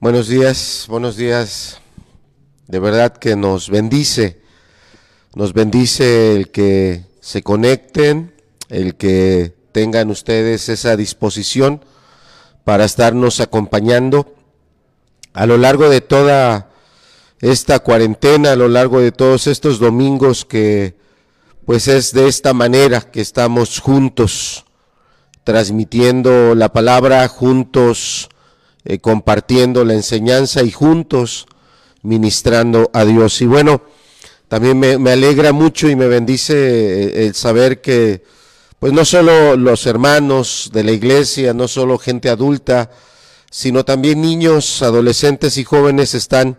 Buenos días, buenos días. De verdad que nos bendice, nos bendice el que se conecten, el que tengan ustedes esa disposición para estarnos acompañando a lo largo de toda esta cuarentena, a lo largo de todos estos domingos que pues es de esta manera que estamos juntos, transmitiendo la palabra juntos eh, compartiendo la enseñanza y juntos ministrando a Dios. Y bueno, también me, alegra mucho y me bendice eh, el saber que pues no solo los hermanos de la iglesia, no solo gente adulta, sino también niños, adolescentes y jóvenes están,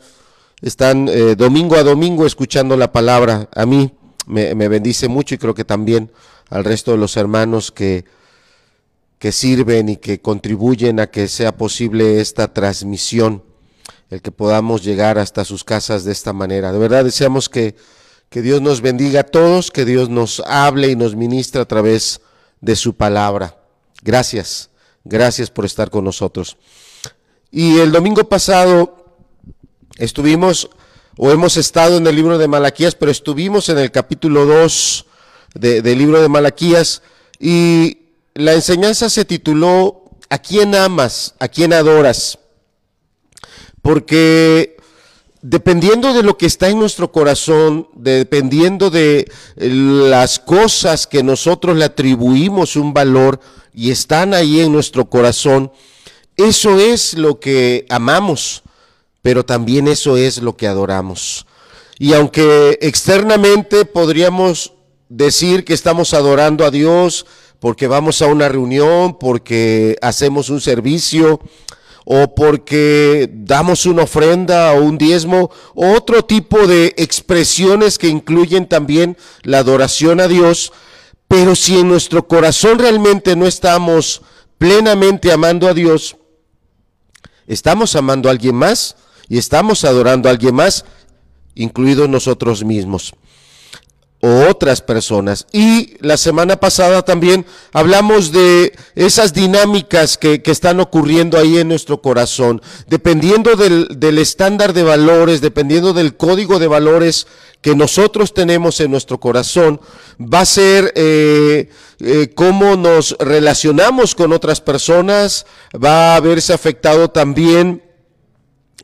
están eh, domingo a domingo escuchando la palabra. A mí me, me bendice mucho y creo que también al resto de los hermanos que que sirven y que contribuyen a que sea posible esta transmisión, el que podamos llegar hasta sus casas de esta manera. De verdad deseamos que, que Dios nos bendiga a todos, que Dios nos hable y nos ministre a través de su palabra. Gracias, gracias por estar con nosotros. Y el domingo pasado estuvimos, o hemos estado en el libro de Malaquías, pero estuvimos en el capítulo 2 del libro de Malaquías y la enseñanza se tituló ¿A quién amas? ¿A quién adoras? Porque dependiendo de lo que está en nuestro corazón, dependiendo de las cosas que nosotros le atribuimos un valor y están ahí en nuestro corazón, eso es lo que amamos, pero también eso es lo que adoramos. Y aunque externamente podríamos decir que estamos adorando a Dios, porque vamos a una reunión, porque hacemos un servicio o porque damos una ofrenda o un diezmo, o otro tipo de expresiones que incluyen también la adoración a Dios, pero si en nuestro corazón realmente no estamos plenamente amando a Dios, estamos amando a alguien más y estamos adorando a alguien más, incluidos nosotros mismos o otras personas. Y la semana pasada también hablamos de esas dinámicas que, están ocurriendo ahí en nuestro corazón. Dependiendo del, estándar de valores, dependiendo del código de valores que nosotros tenemos en nuestro corazón, va a ser eh, eh, cómo nos relacionamos con otras personas, va a verse afectado también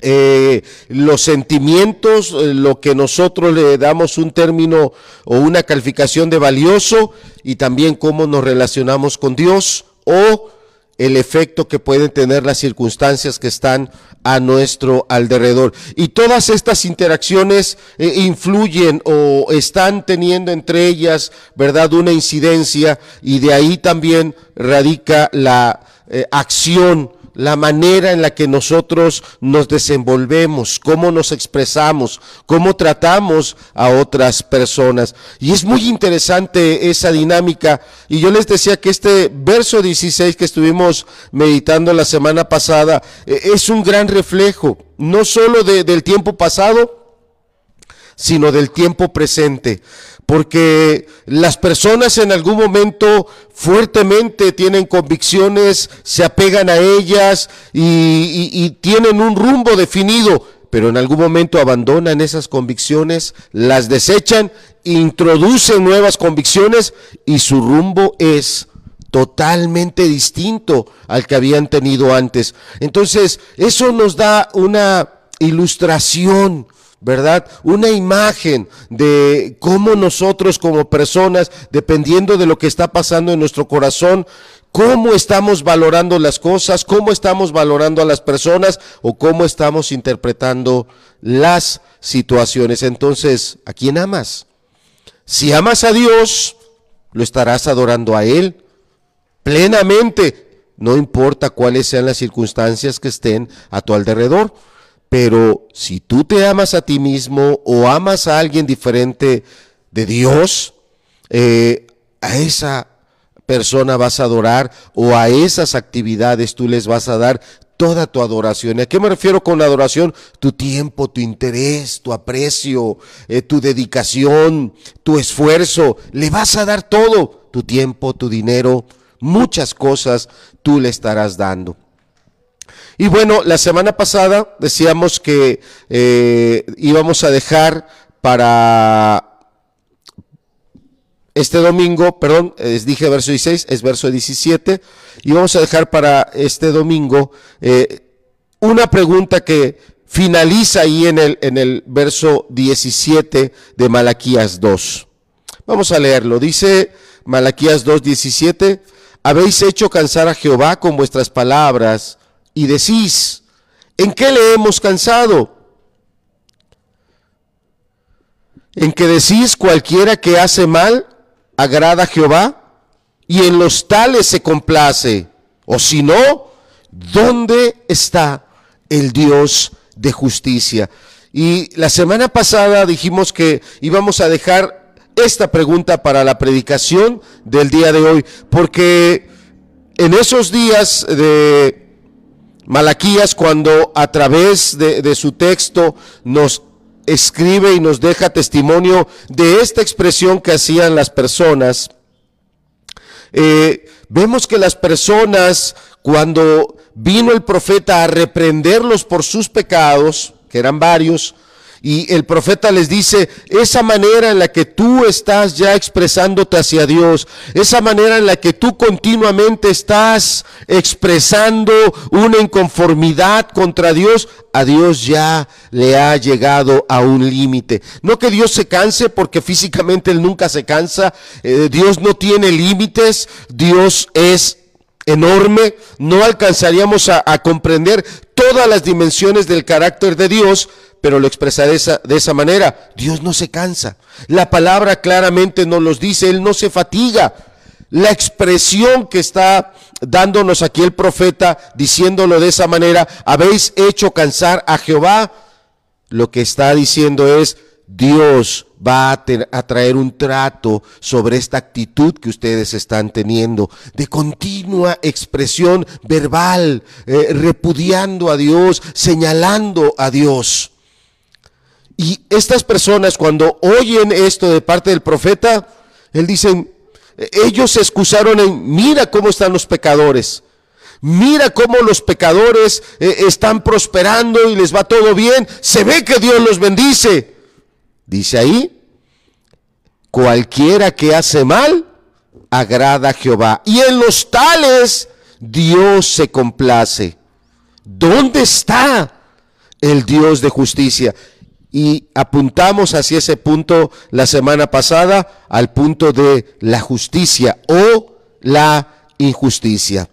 eh, los sentimientos, eh, lo que nosotros le damos un término o una calificación de valioso y también cómo nos relacionamos con Dios o el efecto que pueden tener las circunstancias que están a nuestro alrededor. Y todas estas interacciones eh, influyen o están teniendo entre ellas, ¿verdad?, una incidencia y de ahí también radica la acción la manera en la que nosotros nos desenvolvemos, cómo nos expresamos, cómo tratamos a otras personas. Y es muy interesante esa dinámica. Y yo les decía que este verso 16 que estuvimos meditando la semana pasada eh, es un gran reflejo, no solo del tiempo pasado, sino del tiempo presente porque las personas en algún momento fuertemente tienen convicciones, se apegan a ellas y, tienen un rumbo definido, pero en algún momento abandonan esas convicciones, las desechan, introducen nuevas convicciones y su rumbo es totalmente distinto al que habían tenido antes. Entonces, eso nos da una ilustración ¿verdad? Una imagen de cómo nosotros como personas, dependiendo de lo que está pasando en nuestro corazón, cómo estamos valorando las cosas, cómo estamos valorando a las personas o cómo estamos interpretando las situaciones. Entonces, ¿a quién amas? Si amas a Dios, lo estarás adorando a Él plenamente, no importa cuáles sean las circunstancias que estén a tu alrededor. Pero si tú te amas a ti mismo o amas a alguien diferente de Dios, eh, a esa persona vas a adorar o a esas actividades tú les vas a dar toda tu adoración. ¿A qué me refiero con adoración? Tu tiempo, tu interés, tu aprecio, eh, tu dedicación, tu esfuerzo. Le vas a dar todo, tu tiempo, tu dinero, muchas cosas tú le estarás dando. Y bueno, la semana pasada decíamos que eh, íbamos a dejar para este domingo, perdón, les dije verso 16, es verso 17, y vamos a dejar para este domingo eh, una pregunta que finaliza ahí en el, en el verso 17 de Malaquías 2. Vamos a leerlo. Dice Malaquías 2, 17, habéis hecho cansar a Jehová con vuestras palabras y decís, ¿en qué le hemos cansado? En que decís cualquiera que hace mal agrada a Jehová y en los tales se complace. O si no, ¿dónde está el Dios de justicia? Y la semana pasada dijimos que íbamos a dejar esta pregunta para la predicación del día de hoy, porque en esos días de Malaquías, cuando a través de, su texto nos escribe y nos deja testimonio de esta expresión que hacían las personas, eh, vemos que las personas, cuando vino el profeta a reprenderlos por sus pecados, que eran varios, y el profeta les dice, esa manera en la que tú estás ya expresándote hacia Dios, esa manera en la que tú continuamente estás expresando una inconformidad contra Dios, a Dios ya le ha llegado a un límite. No que Dios se canse porque físicamente Él nunca se cansa, eh, Dios no tiene límites, Dios es enorme, no alcanzaríamos a, a, comprender todas las dimensiones del carácter de Dios, pero lo expresa de esa, de esa manera. Dios no se cansa. La palabra claramente nos los dice, Él no se fatiga. La expresión que está dándonos aquí el profeta, diciéndolo de esa manera, habéis hecho cansar a Jehová, lo que está diciendo es, Dios va a, a, traer un trato sobre esta actitud que ustedes están teniendo de continua expresión verbal, eh, repudiando a Dios, señalando a Dios. Y estas personas cuando oyen esto de parte del profeta, él dice, ellos se excusaron en, mira cómo están los pecadores. Mira cómo los pecadores eh, están prosperando y les va todo bien. Se ve que Dios los bendice. Dice ahí, cualquiera que hace mal, agrada a Jehová. Y en los tales, Dios se complace. ¿Dónde está el Dios de justicia? Y apuntamos hacia ese punto la semana pasada, al punto de la justicia o la injusticia.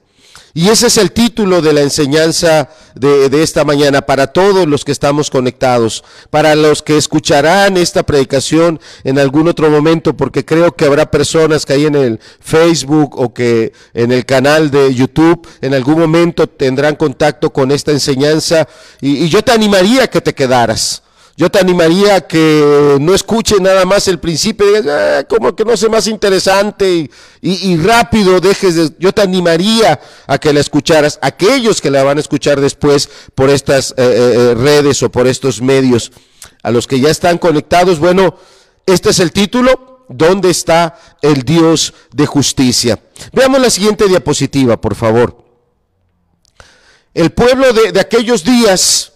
Y ese es el título de la enseñanza de, de, esta mañana para todos los que estamos conectados, para los que escucharán esta predicación en algún otro momento, porque creo que habrá personas que hay en el Facebook o que en el canal de YouTube en algún momento tendrán contacto con esta enseñanza y, y yo te animaría a que te quedaras yo te animaría a que no escuche nada más el principio, ah, como que no sé más interesante y, rápido dejes de... Yo te animaría a que la escucharas, aquellos que la van a escuchar después por estas eh, eh, redes o por estos medios, a los que ya están conectados, bueno, este es el título, ¿dónde está el Dios de justicia? Veamos la siguiente diapositiva, por favor. El pueblo de aquellos días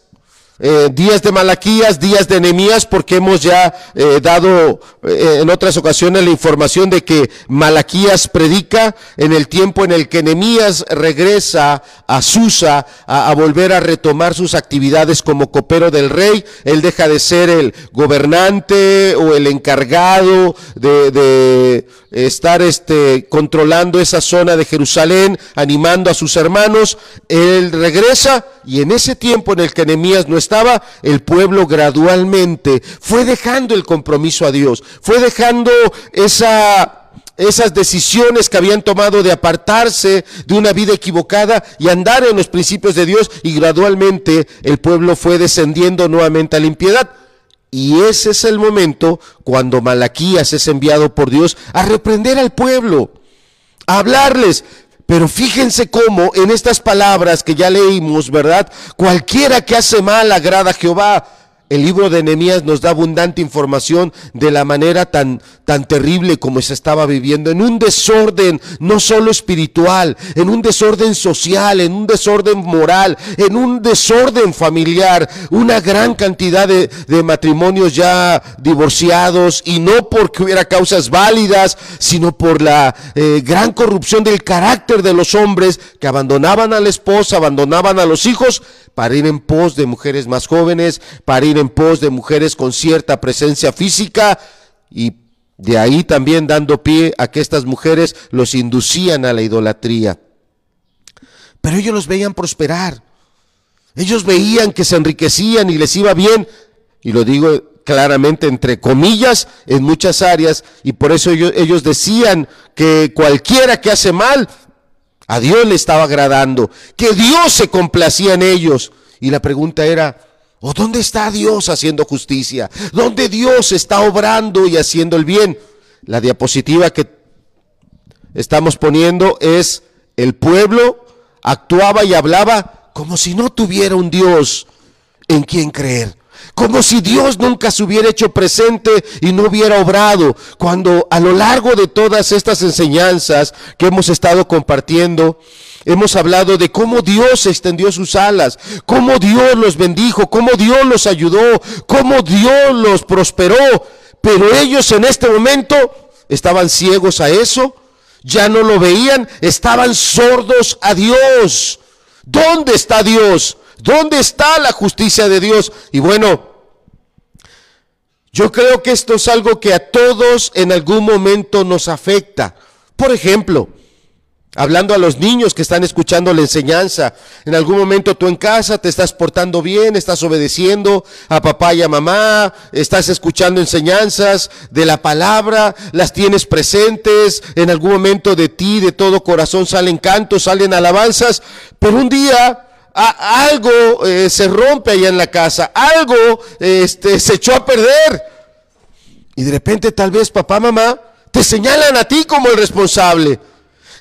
eh, días de Malaquías, días de Enemías, porque hemos ya eh, dado eh, en otras ocasiones la información de que Malaquías predica en el tiempo en el que Enemías regresa a Susa a, volver a retomar sus actividades como copero del rey. Él deja de ser el gobernante o el encargado de, de estar este, controlando esa zona de Jerusalén, animando a sus hermanos. Él regresa y en ese tiempo en el que Enemías no estaba, el pueblo gradualmente fue dejando el compromiso a Dios, fue dejando esa esas decisiones que habían tomado de apartarse de una vida equivocada y andar en los principios de Dios y gradualmente el pueblo fue descendiendo nuevamente a la impiedad. Y ese es el momento cuando Malaquías es enviado por Dios a reprender al pueblo, a hablarles. Pero fíjense cómo en estas palabras que ya leímos, ¿verdad? Cualquiera que hace mal agrada a Jehová. El libro de Nehemías nos da abundante información de la manera tan, tan terrible como se estaba viviendo, en un desorden no solo espiritual, en un desorden social, en un desorden moral, en un desorden familiar, una gran cantidad de, de matrimonios ya divorciados y no porque hubiera causas válidas, sino por la eh, gran corrupción del carácter de los hombres que abandonaban a la esposa, abandonaban a los hijos para ir en pos de mujeres más jóvenes, para ir en pos de mujeres con cierta presencia física y de ahí también dando pie a que estas mujeres los inducían a la idolatría. Pero ellos los veían prosperar. Ellos veían que se enriquecían y les iba bien. Y lo digo claramente entre comillas en muchas áreas. Y por eso ellos, ellos decían que cualquiera que hace mal a Dios le estaba agradando, que Dios se complacía en ellos. Y la pregunta era, ¿o dónde está Dios haciendo justicia? ¿Dónde Dios está obrando y haciendo el bien? La diapositiva que estamos poniendo es, el pueblo actuaba y hablaba como si no tuviera un Dios en quien creer como si Dios nunca se hubiera hecho presente y no hubiera obrado, cuando a lo largo de todas estas enseñanzas que hemos estado compartiendo, hemos hablado de cómo Dios extendió sus alas, cómo Dios los bendijo, cómo Dios los ayudó, cómo Dios los prosperó, pero ellos en este momento estaban ciegos a eso, ya no lo veían, estaban sordos a Dios. ¿Dónde está Dios? ¿Dónde está la justicia de Dios? Y bueno, yo creo que esto es algo que a todos en algún momento nos afecta. Por ejemplo, hablando a los niños que están escuchando la enseñanza, en algún momento tú en casa te estás portando bien, estás obedeciendo a papá y a mamá, estás escuchando enseñanzas de la palabra, las tienes presentes, en algún momento de ti, de todo corazón salen cantos, salen alabanzas, pero un día algo eh, se rompe allá en la casa, algo este, se echó a perder. Y de repente tal vez papá, mamá, te señalan a ti como el responsable.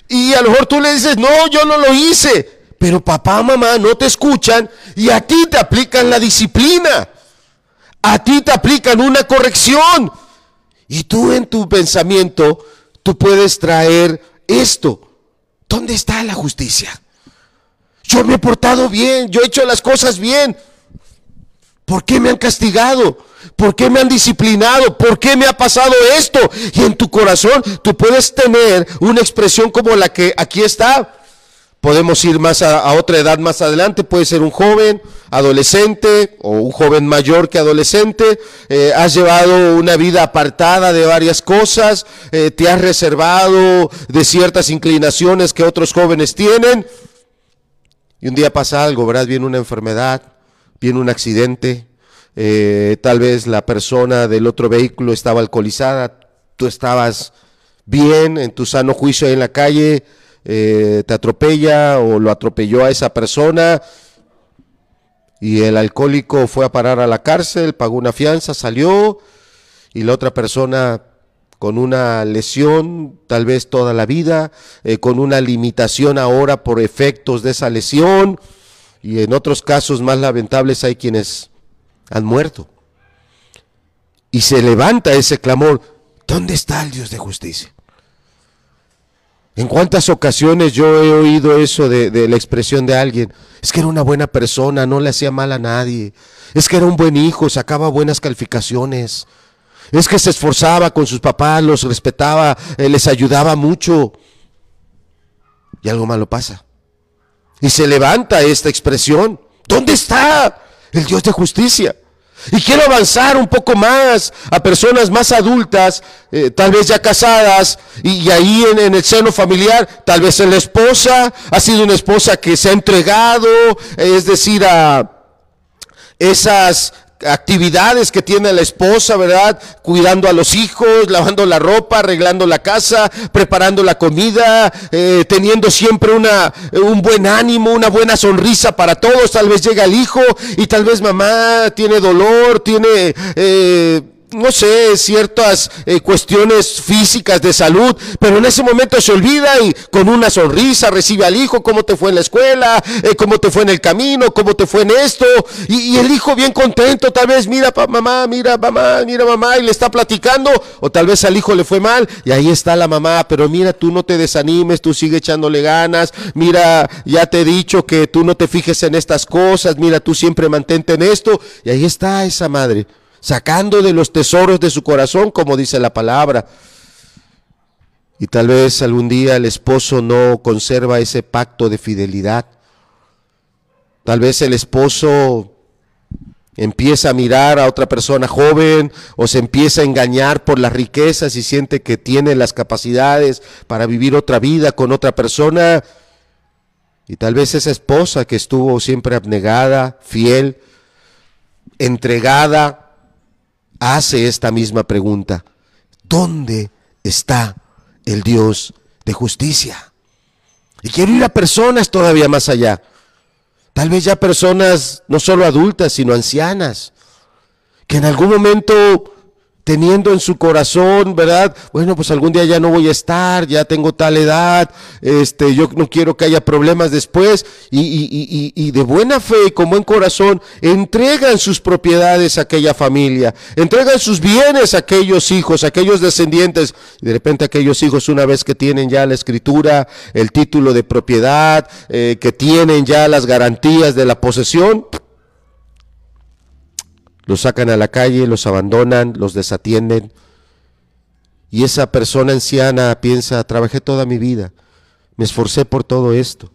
Y a lo mejor tú le dices, no, yo no lo hice. Pero papá, mamá no te escuchan y a ti te aplican la disciplina. A ti te aplican una corrección. Y tú en tu pensamiento, tú puedes traer esto. ¿Dónde está la justicia? Yo me he portado bien, yo he hecho las cosas bien. ¿Por qué me han castigado? ¿Por qué me han disciplinado? ¿Por qué me ha pasado esto? Y en tu corazón tú puedes tener una expresión como la que aquí está. Podemos ir más a, otra edad más adelante. Puede ser un joven, adolescente o un joven mayor que adolescente. Eh, has llevado una vida apartada de varias cosas. Eh, te has reservado de ciertas inclinaciones que otros jóvenes tienen. Y un día pasa algo, ¿verdad? Viene una enfermedad, viene un accidente, eh, tal vez la persona del otro vehículo estaba alcoholizada, tú estabas bien en tu sano juicio ahí en la calle, eh, te atropella o lo atropelló a esa persona y el alcohólico fue a parar a la cárcel, pagó una fianza, salió y la otra persona con una lesión tal vez toda la vida, eh, con una limitación ahora por efectos de esa lesión, y en otros casos más lamentables hay quienes han muerto. Y se levanta ese clamor, ¿dónde está el Dios de justicia? ¿En cuántas ocasiones yo he oído eso de, de, la expresión de alguien? Es que era una buena persona, no le hacía mal a nadie. Es que era un buen hijo, sacaba buenas calificaciones. Es que se esforzaba con sus papás, los respetaba, eh, les ayudaba mucho. Y algo malo pasa. Y se levanta esta expresión. ¿Dónde está el Dios de justicia? Y quiero avanzar un poco más a personas más adultas, eh, tal vez ya casadas, y, ahí en, en, el seno familiar, tal vez en la esposa, ha sido una esposa que se ha entregado, es decir, a esas actividades que tiene la esposa, ¿verdad? Cuidando a los hijos, lavando la ropa, arreglando la casa, preparando la comida, eh, teniendo siempre una, un buen ánimo, una buena sonrisa para todos. Tal vez llega el hijo y tal vez mamá tiene dolor, tiene... Eh, no sé, ciertas eh, cuestiones físicas de salud, pero en ese momento se olvida y con una sonrisa recibe al hijo, cómo te fue en la escuela, eh, cómo te fue en el camino, cómo te fue en esto, y, el hijo bien contento, tal vez mira pa, mamá, mira mamá, mira mamá, y le está platicando, o tal vez al hijo le fue mal, y ahí está la mamá, pero mira, tú no te desanimes, tú sigue echándole ganas, mira, ya te he dicho que tú no te fijes en estas cosas, mira, tú siempre mantente en esto, y ahí está esa madre sacando de los tesoros de su corazón, como dice la palabra. Y tal vez algún día el esposo no conserva ese pacto de fidelidad. Tal vez el esposo empieza a mirar a otra persona joven o se empieza a engañar por las riquezas y siente que tiene las capacidades para vivir otra vida con otra persona. Y tal vez esa esposa que estuvo siempre abnegada, fiel, entregada, hace esta misma pregunta. ¿Dónde está el Dios de justicia? Y quiero ir a personas todavía más allá. Tal vez ya personas no solo adultas, sino ancianas, que en algún momento teniendo en su corazón, ¿verdad? Bueno, pues algún día ya no voy a estar, ya tengo tal edad, este, yo no quiero que haya problemas después, y, y, y, y de buena fe y con buen corazón, entregan sus propiedades a aquella familia, entregan sus bienes a aquellos hijos, a aquellos descendientes, y de repente aquellos hijos, una vez que tienen ya la escritura, el título de propiedad, eh, que tienen ya las garantías de la posesión, los sacan a la calle, los abandonan, los desatienden. Y esa persona anciana piensa, trabajé toda mi vida, me esforcé por todo esto.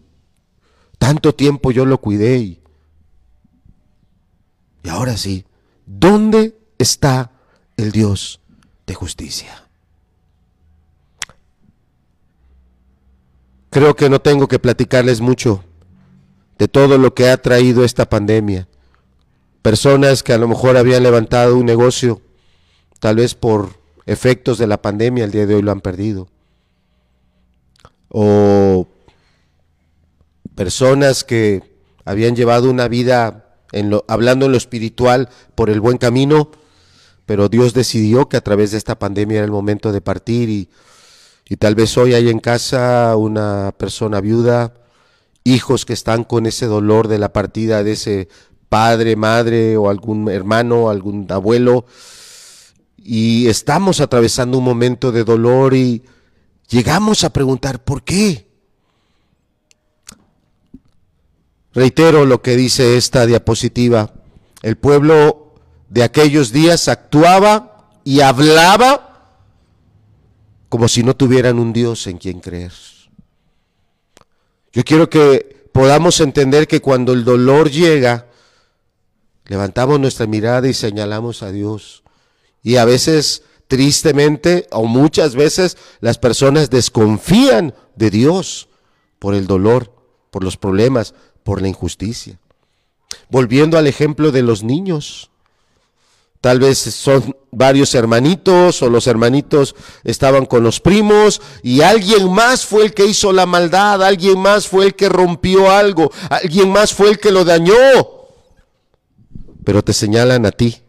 Tanto tiempo yo lo cuidé y, y ahora sí, ¿dónde está el Dios de justicia? Creo que no tengo que platicarles mucho de todo lo que ha traído esta pandemia personas que a lo mejor habían levantado un negocio, tal vez por efectos de la pandemia, el día de hoy lo han perdido. O personas que habían llevado una vida hablando en lo espiritual por el buen camino, pero Dios decidió que a través de esta pandemia era el momento de partir y, y tal vez hoy hay en casa una persona viuda, hijos que están con ese dolor de la partida de ese padre, madre o algún hermano, algún abuelo, y estamos atravesando un momento de dolor y llegamos a preguntar, ¿por qué? Reitero lo que dice esta diapositiva. El pueblo de aquellos días actuaba y hablaba como si no tuvieran un Dios en quien creer. Yo quiero que podamos entender que cuando el dolor llega, Levantamos nuestra mirada y señalamos a Dios. Y a veces, tristemente, o muchas veces, las personas desconfían de Dios por el dolor, por los problemas, por la injusticia. Volviendo al ejemplo de los niños. Tal vez son varios hermanitos o los hermanitos estaban con los primos y alguien más fue el que hizo la maldad, alguien más fue el que rompió algo, alguien más fue el que lo dañó pero te señalan a ti.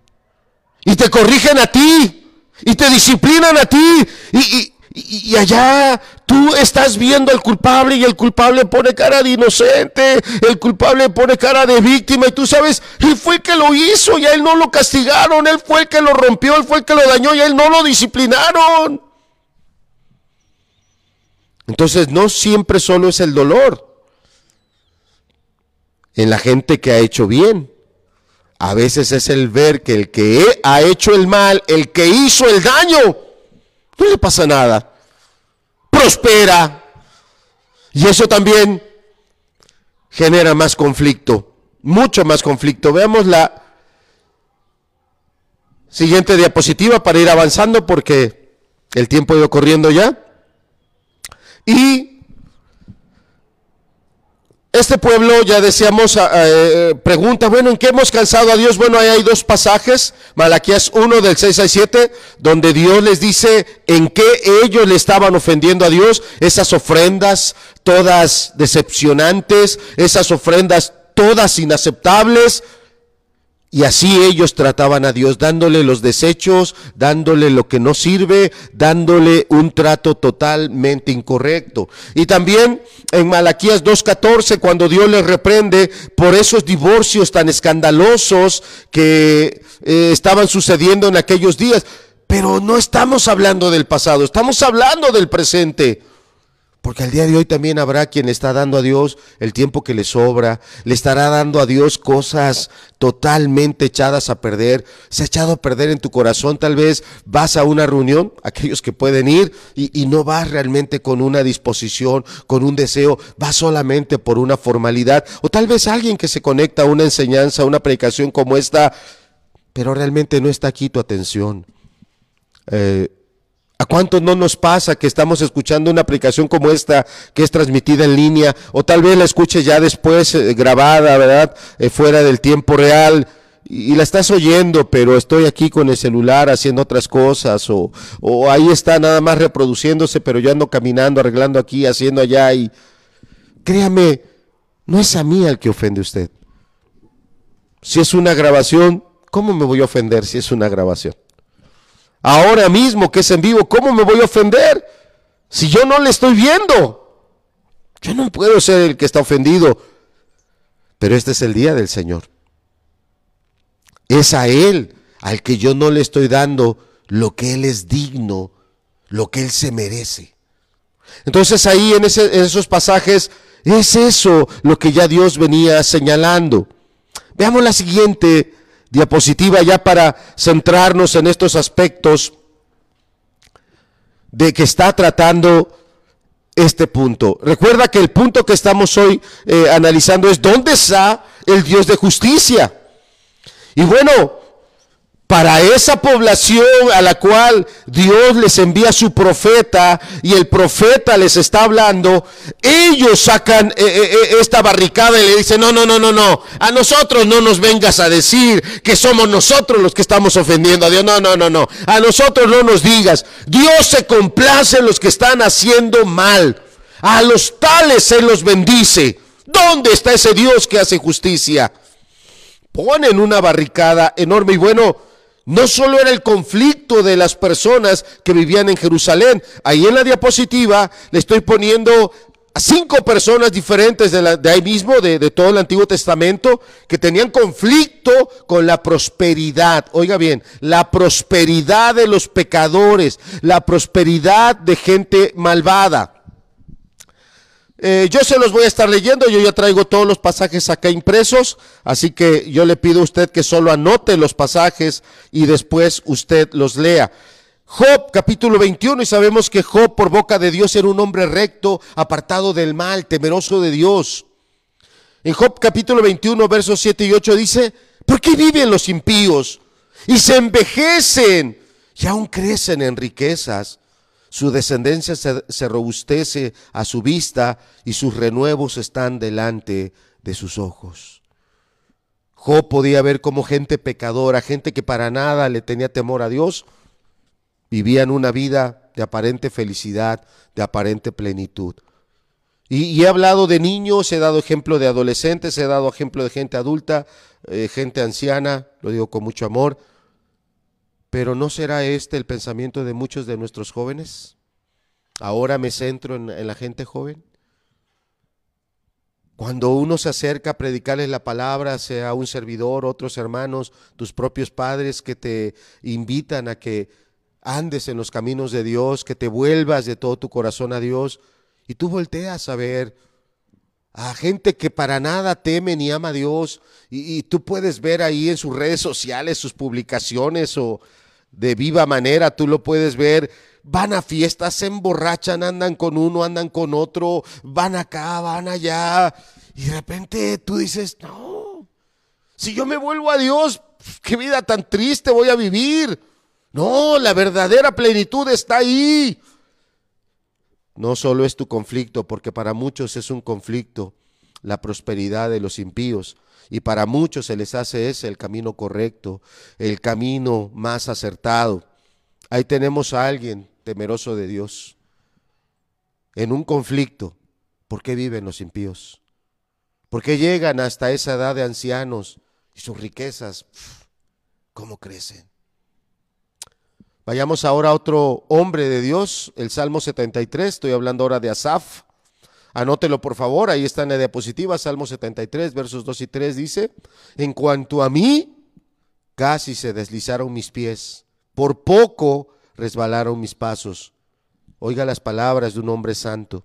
Y te corrigen a ti. Y te disciplinan a ti. Y, y, allá tú estás viendo al culpable y el culpable pone cara de inocente. El culpable pone cara de víctima. Y tú sabes, él fue el que lo hizo y a él no lo castigaron. Él fue el que lo rompió, él fue el que lo dañó y a él no lo disciplinaron. Entonces no siempre solo es el dolor en la gente que ha hecho bien. A veces es el ver que el que ha hecho el mal, el que hizo el daño, no le pasa nada. Prospera. Y eso también genera más conflicto, mucho más conflicto. Veamos la siguiente diapositiva para ir avanzando porque el tiempo ha ido corriendo ya. Y este pueblo, ya decíamos, ah, eh, pregunta, bueno, ¿en qué hemos cansado a Dios? Bueno, ahí hay dos pasajes, Malaquías 1 del 6 al 7, donde Dios les dice en qué ellos le estaban ofendiendo a Dios, esas ofrendas todas decepcionantes, esas ofrendas todas inaceptables, Y así ellos trataban a Dios, dándole los desechos, dándole lo que no sirve, dándole un trato totalmente incorrecto. Y también en Malaquías 2.14, cuando Dios les reprende por esos divorcios tan escandalosos que eh, estaban sucediendo en aquellos días. Pero no estamos hablando del pasado, estamos hablando del presente. Porque al día de hoy también habrá quien está dando a Dios el tiempo que le sobra, le estará dando a Dios cosas totalmente echadas a perder, se ha echado a perder en tu corazón, tal vez vas a una reunión, aquellos que pueden ir, y, y no vas realmente con una disposición, con un deseo, vas solamente por una formalidad, o tal vez alguien que se conecta a una enseñanza, a una predicación como esta, pero realmente no está aquí tu atención. Eh, ¿A cuántos no nos pasa que estamos escuchando una aplicación como esta que es transmitida en línea o tal vez la escuches ya después eh, grabada, ¿verdad? Eh, fuera del tiempo real y, la estás oyendo, pero estoy aquí con el celular haciendo otras cosas o, o ahí está nada más reproduciéndose, pero yo ando caminando, arreglando aquí, haciendo allá y créame, no es a mí al que ofende usted. Si es una grabación, ¿cómo me voy a ofender si es una grabación? Ahora mismo que es en vivo, ¿cómo me voy a ofender? Si yo no le estoy viendo. Yo no puedo ser el que está ofendido. Pero este es el día del Señor. Es a Él al que yo no le estoy dando lo que Él es digno, lo que Él se merece. Entonces ahí en, en esos pasajes es eso lo que ya Dios venía señalando. Veamos la siguiente diapositiva ya para centrarnos en estos aspectos de que está tratando este punto. Recuerda que el punto que estamos hoy eh, analizando es dónde está el Dios de justicia. Y bueno, para esa población a la cual Dios les envía su profeta y el profeta les está hablando, ellos sacan eh, eh, eh, esta barricada y le dicen, no, no, no, no, no, a nosotros no nos vengas a decir que somos nosotros los que estamos ofendiendo a Dios, no, no, no, no, a nosotros no nos digas, Dios se complace en los que están haciendo mal, a los tales Él los bendice. ¿Dónde está ese Dios que hace justicia? Ponen una barricada enorme y bueno, no solo era el conflicto de las personas que vivían en Jerusalén. Ahí en la diapositiva le estoy poniendo a cinco personas diferentes de, de ahí mismo, de, de, todo el Antiguo Testamento, que tenían conflicto con la prosperidad. Oiga bien, la prosperidad de los pecadores, la prosperidad de gente malvada. Eh, yo se los voy a estar leyendo, yo ya traigo todos los pasajes acá impresos, así que yo le pido a usted que solo anote los pasajes y después usted los lea. Job capítulo 21 y sabemos que Job por boca de Dios era un hombre recto, apartado del mal, temeroso de Dios. En Job capítulo 21 versos 7 y 8 dice, ¿por qué viven los impíos y se envejecen y aún crecen en riquezas? Su descendencia se, robustece a su vista y sus renuevos están delante de sus ojos. Job podía ver como gente pecadora, gente que para nada le tenía temor a Dios, vivían una vida de aparente felicidad, de aparente plenitud. Y, he hablado de niños, he dado ejemplo de adolescentes, he dado ejemplo de gente adulta, eh, gente anciana, lo digo con mucho amor. Pero ¿no será este el pensamiento de muchos de nuestros jóvenes? Ahora me centro en, la gente joven. Cuando uno se acerca a predicarles la palabra, sea un servidor, otros hermanos, tus propios padres que te invitan a que andes en los caminos de Dios, que te vuelvas de todo tu corazón a Dios, y tú volteas a ver a gente que para nada teme ni ama a Dios, y, y tú puedes ver ahí en sus redes sociales sus publicaciones o de viva manera, tú lo puedes ver. Van a fiestas, se emborrachan, andan con uno, andan con otro, van acá, van allá. Y de repente tú dices, no, si yo me vuelvo a Dios, qué vida tan triste voy a vivir. No, la verdadera plenitud está ahí. No solo es tu conflicto, porque para muchos es un conflicto la prosperidad de los impíos, y para muchos se les hace ese el camino correcto, el camino más acertado. Ahí tenemos a alguien temeroso de Dios en un conflicto. ¿Por qué viven los impíos? ¿Por qué llegan hasta esa edad de ancianos y sus riquezas, ¿cómo crecen? Vayamos ahora a otro hombre de Dios, el Salmo 73, estoy hablando ahora de Asaf. Anótelo por favor, ahí está en la diapositiva, Salmo 73, versos 2 y 3 dice, en cuanto a mí, casi se deslizaron mis pies, por poco resbalaron mis pasos. Oiga las palabras de un hombre santo,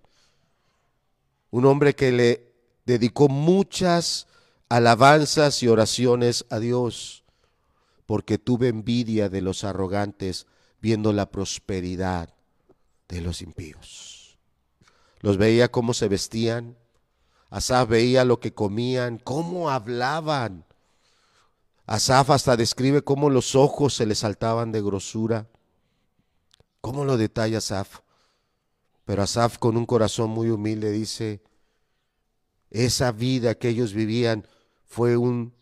un hombre que le dedicó muchas alabanzas y oraciones a Dios, porque tuve envidia de los arrogantes viendo la prosperidad de los impíos. Los veía cómo se vestían, Asaf veía lo que comían, cómo hablaban. Asaf hasta describe cómo los ojos se le saltaban de grosura. ¿Cómo lo detalla Asaf? Pero Asaf con un corazón muy humilde dice, esa vida que ellos vivían fue un,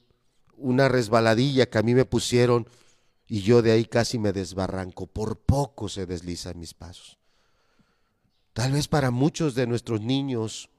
una resbaladilla que a mí me pusieron y yo de ahí casi me desbarranco. Por poco se deslizan mis pasos. Tal vez para muchos de nuestros niños,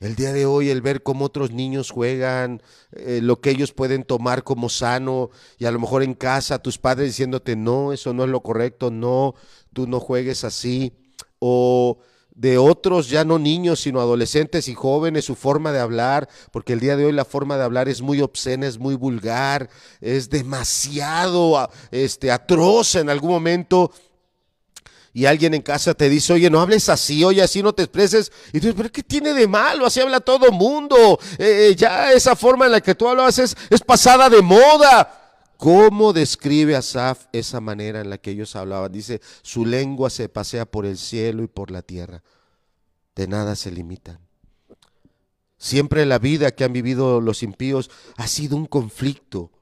el día de hoy el ver cómo otros niños juegan, eh, lo que ellos pueden tomar como sano y a lo mejor en casa tus padres diciéndote, no, eso no es lo correcto, no, tú no juegues así o de otros, ya no niños, sino adolescentes y jóvenes, su forma de hablar, porque el día de hoy la forma de hablar es muy obscena, es muy vulgar, es demasiado este, atroz en algún momento. Y alguien en casa te dice, oye, no hables así, oye, así no te expreses. Y tú dices, pero ¿qué tiene de malo? Así habla todo mundo. Eh, eh, ya esa forma en la que tú hablas es, es pasada de moda. ¿Cómo describe Asaf esa manera en la que ellos hablaban? Dice, su lengua se pasea por el cielo y por la tierra. De nada se limitan. Siempre la vida que han vivido los impíos ha sido un conflicto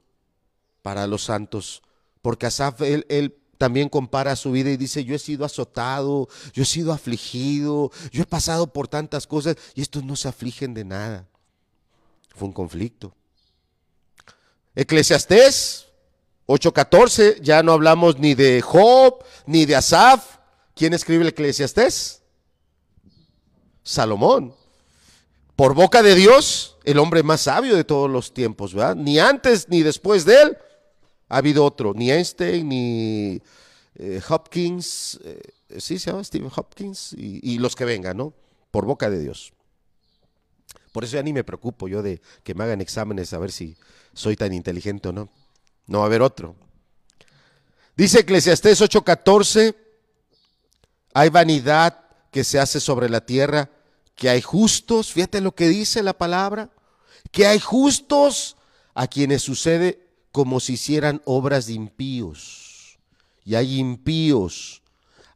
para los santos, porque Asaf, él, él también compara su vida y dice, yo he sido azotado, yo he sido afligido, yo he pasado por tantas cosas y estos no se afligen de nada. Fue un conflicto. Eclesiastés 8:14, ya no hablamos ni de Job, ni de Asaf. ¿Quién escribe el Eclesiastés? Salomón. Por boca de Dios, el hombre más sabio de todos los tiempos, ¿verdad? Ni antes ni después de él ha habido otro, ni Einstein, ni eh, Hopkins, eh, sí se llama Stephen Hopkins, y, los que vengan, ¿no? Por boca de Dios. Por eso ya ni me preocupo yo de que me hagan exámenes a ver si soy tan inteligente o no. No va a haber otro. Dice Eclesiastés 8:14, hay vanidad que se hace sobre la tierra, que hay justos, fíjate lo que dice la palabra, que hay justos a quienes sucede como si hicieran obras de impíos. Y hay impíos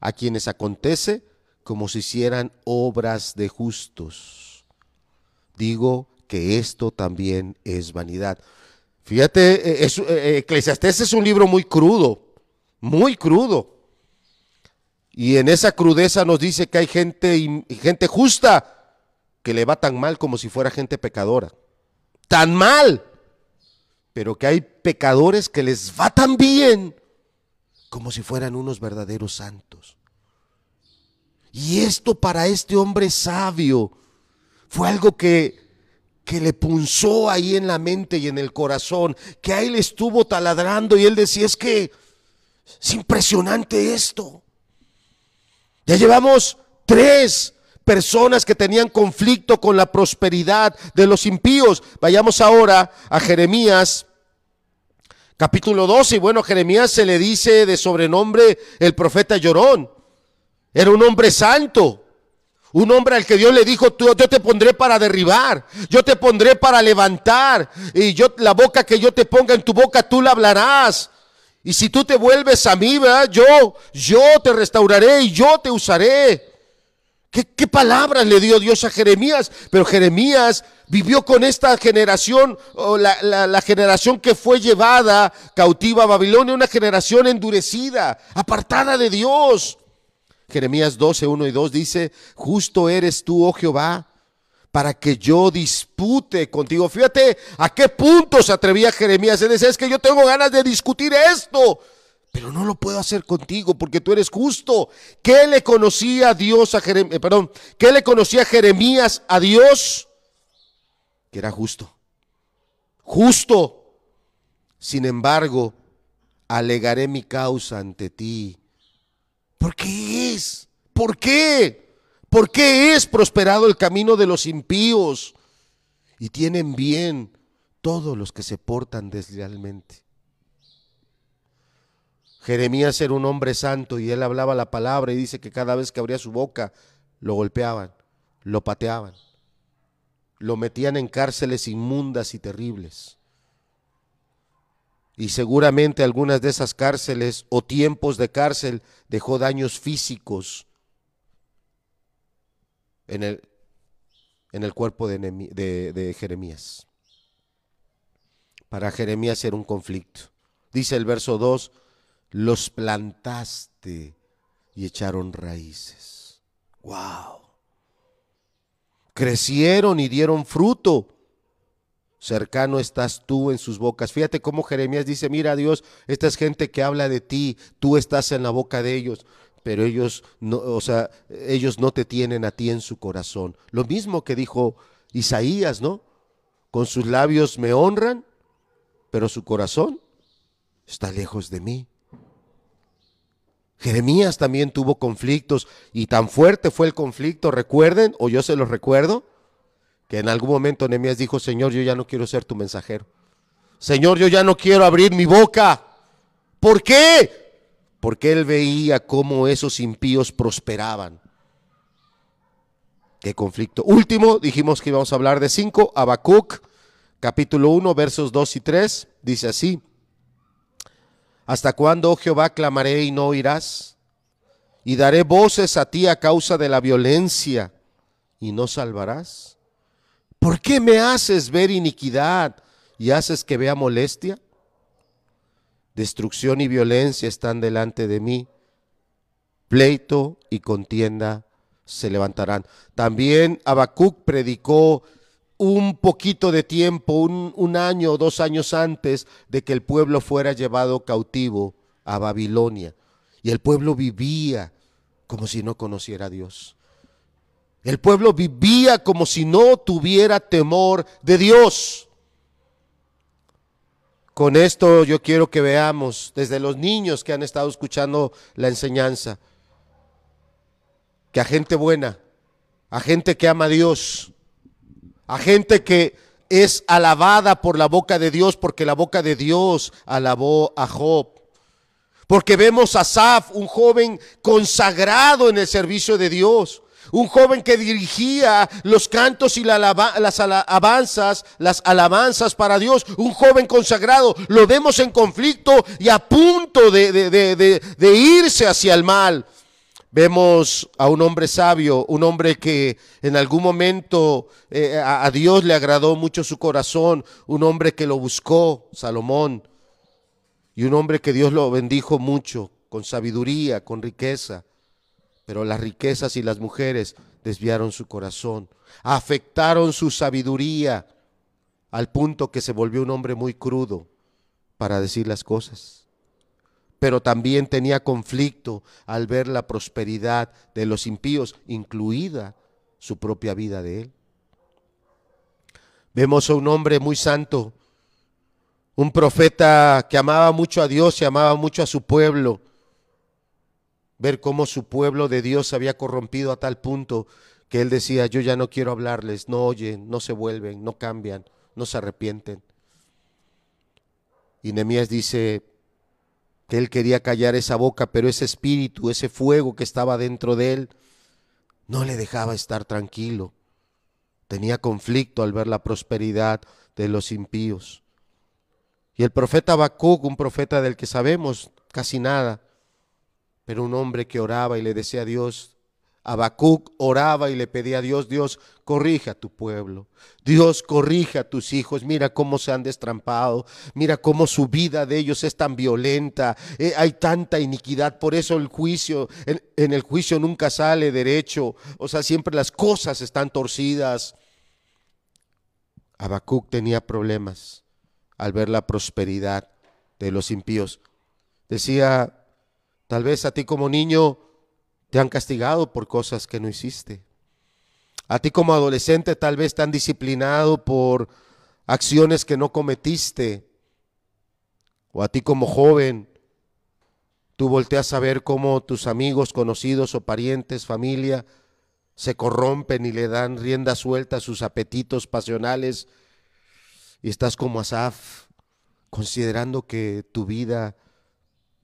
a quienes acontece como si hicieran obras de justos digo que esto también es vanidad. Fíjate, eh, es, eh, eh, Eclesiastés es un libro muy crudo, muy crudo. Y en esa crudeza nos dice que hay gente, gente justa que le va tan mal como si fuera gente pecadora. Tan mal. Pero que hay pecadores que les va tan bien como si fueran unos verdaderos santos. Y esto para este hombre sabio fue algo que, que le punzó ahí en la mente y en el corazón, que a él estuvo taladrando y él decía, es que es impresionante esto. Ya llevamos tres personas que tenían conflicto con la prosperidad de los impíos. Vayamos ahora a Jeremías capítulo 12. Y bueno, Jeremías se le dice de sobrenombre el profeta llorón. Era un hombre santo. Un hombre al que Dios le dijo, yo te pondré para derribar, yo te pondré para levantar, y yo la boca que yo te ponga en tu boca, tú la hablarás. Y si tú te vuelves a mí, yo, yo te restauraré y yo te usaré. ¿Qué, palabras le dio Dios a Jeremías? Pero Jeremías vivió con esta generación, la, generación que fue llevada cautiva a Babilonia, una generación endurecida, apartada de Dios. Jeremías 12, 1 y 2 dice, justo eres tú, oh Jehová, para que yo dispute contigo. Fíjate a qué punto se atrevía Jeremías. Él decía, es que yo tengo ganas de discutir esto, pero no lo puedo hacer contigo porque tú eres justo. ¿Qué le conocía Dios a Jeremías? Eh, perdón, ¿qué le conocía Jeremías a Dios? Era justo. justo. Sin embargo, alegaré mi causa ante ti. ¿Por qué es? ¿Por qué? ¿Por qué es prosperado el camino de los impíos? Y tienen bien todos los que se portan deslealmente. Jeremías era un hombre santo y él hablaba la palabra y dice que cada vez que abría su boca lo golpeaban, lo pateaban, lo metían en cárceles inmundas y terribles. Y seguramente algunas de esas cárceles o tiempos de cárcel dejó daños físicos en el, en el cuerpo de, de, de Jeremías. Para Jeremías era un conflicto. Dice el verso 2, los plantaste y echaron raíces. ¡Wow! Crecieron y dieron fruto. Cercano estás tú en sus bocas. Fíjate cómo Jeremías dice, mira Dios, esta es gente que habla de ti, tú estás en la boca de ellos, pero ellos no, o sea, ellos no te tienen a ti en su corazón. Lo mismo que dijo Isaías, ¿no? Con sus labios me honran, pero su corazón está lejos de mí. Jeremías también tuvo conflictos y tan fuerte fue el conflicto, recuerden, o yo se los recuerdo, que en algún momento Nehemías dijo, Señor, yo ya no quiero ser tu mensajero. Señor, yo ya no quiero abrir mi boca. ¿Por qué? Porque él veía cómo esos impíos prosperaban. Qué conflicto. Último, dijimos que íbamos a hablar de cinco. Habacuc, capítulo 1, versos 2 y 3, dice así. ¿Hasta cuándo, oh Jehová, clamaré y no oirás? Y daré voces a ti a causa de la violencia y no salvarás. ¿Por qué me haces ver iniquidad y haces que vea molestia? Destrucción y violencia están delante de mí. Pleito y contienda se levantarán. También Habacuc predicó un poquito de tiempo, un, año o dos años antes de que el pueblo fuera llevado cautivo a Babilonia. Y el pueblo vivía como si no conociera a Dios. El pueblo vivía como si no tuviera temor de Dios. Con esto yo quiero que veamos desde los niños que han estado escuchando la enseñanza, que a gente buena, a gente que ama a Dios, a gente que es alabada por la boca de Dios, porque la boca de Dios alabó a Job. Porque vemos a Saf, un joven consagrado en el servicio de Dios, un joven que dirigía los cantos y las alabanzas, las alabanzas para Dios, un joven consagrado. Lo vemos en conflicto y a punto de, de irse hacia el mal. Vemos a un hombre sabio, un hombre que en algún momento eh, a, Dios le agradó mucho su corazón, un hombre que lo buscó, Salomón, y un hombre que Dios lo bendijo mucho, con sabiduría, con riqueza. Pero las riquezas y las mujeres desviaron su corazón, afectaron su sabiduría al punto que se volvió un hombre muy crudo para decir las cosas pero también tenía conflicto al ver la prosperidad de los impíos, incluida su propia vida de él. Vemos a un hombre muy santo, un profeta que amaba mucho a Dios y amaba mucho a su pueblo. Ver cómo su pueblo de Dios se había corrompido a tal punto que él decía, yo ya no quiero hablarles, no oyen, no se vuelven, no cambian, no se arrepienten. Y Nehemías dice, que él quería callar esa boca, pero ese espíritu, ese fuego que estaba dentro de él, no le dejaba estar tranquilo. Tenía conflicto al ver la prosperidad de los impíos. Y el profeta Habacuc, un profeta del que sabemos casi nada, pero un hombre que oraba y le decía a Dios, Habacuc oraba y le pedía a Dios, Dios, corrija a tu pueblo. Dios, corrija a tus hijos. Mira cómo se han destrampado. Mira cómo su vida de ellos es tan violenta. Eh, hay tanta iniquidad. Por eso el juicio, en, en el juicio nunca sale derecho. O sea, siempre las cosas están torcidas. Habacuc tenía problemas al ver la prosperidad de los impíos. Decía, tal vez a ti como niño te han castigado por cosas que no hiciste. A ti como adolescente tal vez te han disciplinado por acciones que no cometiste, o a ti como joven, tú volteas a ver cómo tus amigos, conocidos o parientes, familia, se corrompen y le dan rienda suelta a sus apetitos pasionales, y estás como Asaf, considerando que tu vida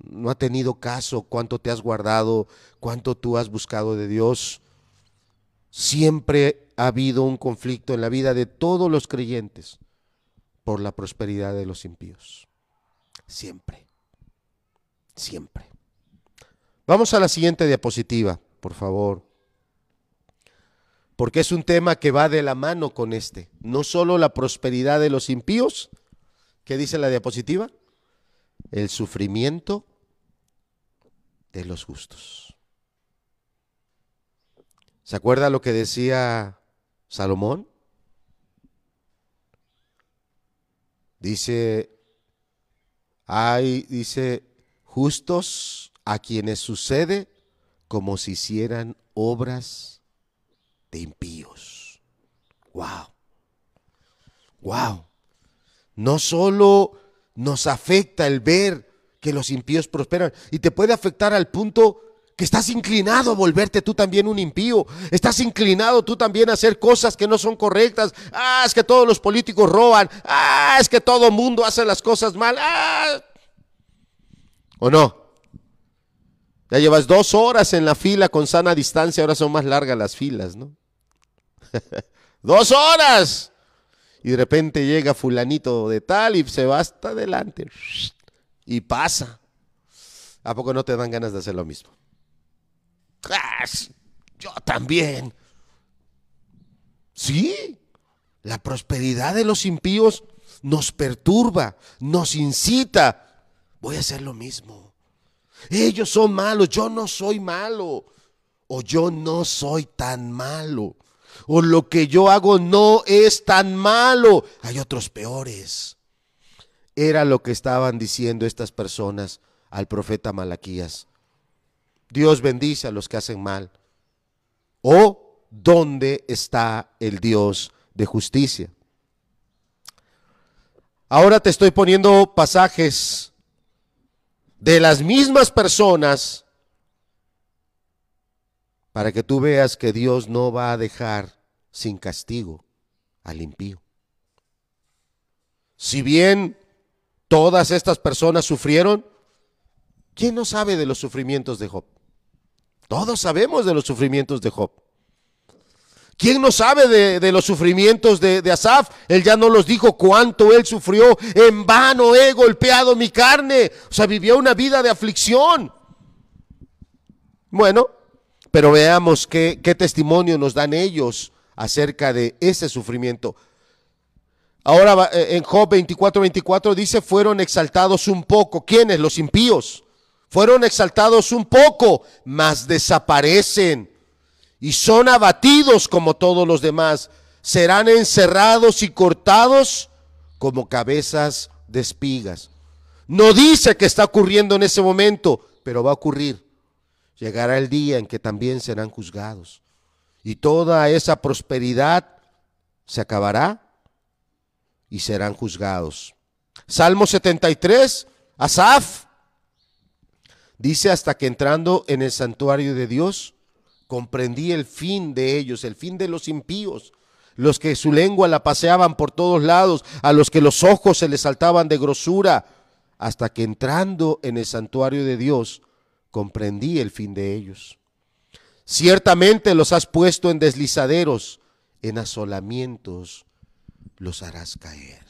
no ha tenido caso, cuánto te has guardado, cuánto tú has buscado de Dios. Siempre ha habido un conflicto en la vida de todos los creyentes por la prosperidad de los impíos. Siempre. Siempre. Vamos a la siguiente diapositiva, por favor. Porque es un tema que va de la mano con este. No solo la prosperidad de los impíos, ¿qué dice la diapositiva? El sufrimiento de los justos. ¿Se acuerda lo que decía Salomón? Dice, hay, dice, justos a quienes sucede como si hicieran obras de impíos. Wow. Wow. No solo nos afecta el ver que los impíos prosperan y te puede afectar al punto que estás inclinado a volverte tú también un impío. Estás inclinado tú también a hacer cosas que no son correctas. Ah, es que todos los políticos roban. Ah, es que todo mundo hace las cosas mal. Ah. ¿O no? Ya llevas dos horas en la fila con sana distancia, ahora son más largas las filas, ¿no? dos horas. Y de repente llega fulanito de tal y se va hasta adelante. Y pasa. ¿A poco no te dan ganas de hacer lo mismo? Yo también. Sí, la prosperidad de los impíos nos perturba, nos incita. Voy a hacer lo mismo. Ellos son malos, yo no soy malo. O yo no soy tan malo. O lo que yo hago no es tan malo. Hay otros peores. Era lo que estaban diciendo estas personas al profeta Malaquías. Dios bendice a los que hacen mal. ¿O dónde está el Dios de justicia? Ahora te estoy poniendo pasajes de las mismas personas para que tú veas que Dios no va a dejar sin castigo al impío. Si bien todas estas personas sufrieron, ¿quién no sabe de los sufrimientos de Job? Todos sabemos de los sufrimientos de Job. ¿Quién no sabe de, los sufrimientos de, Asaf? Él ya no los dijo cuánto él sufrió. En vano he golpeado mi carne. O sea, vivió una vida de aflicción. Bueno, pero veamos qué testimonio nos dan ellos acerca de ese sufrimiento. Ahora eh, en Job 24, 24 dice, fueron exaltados un poco. ¿Quiénes? Los impíos fueron exaltados un poco, mas desaparecen y son abatidos como todos los demás. Serán encerrados y cortados como cabezas de espigas. No dice que está ocurriendo en ese momento, pero va a ocurrir. Llegará el día en que también serán juzgados. Y toda esa prosperidad se acabará y serán juzgados. Salmo 73, Asaf Dice hasta que entrando en el santuario de Dios, comprendí el fin de ellos, el fin de los impíos, los que su lengua la paseaban por todos lados, a los que los ojos se les saltaban de grosura, hasta que entrando en el santuario de Dios, comprendí el fin de ellos. Ciertamente los has puesto en deslizaderos, en asolamientos los harás caer.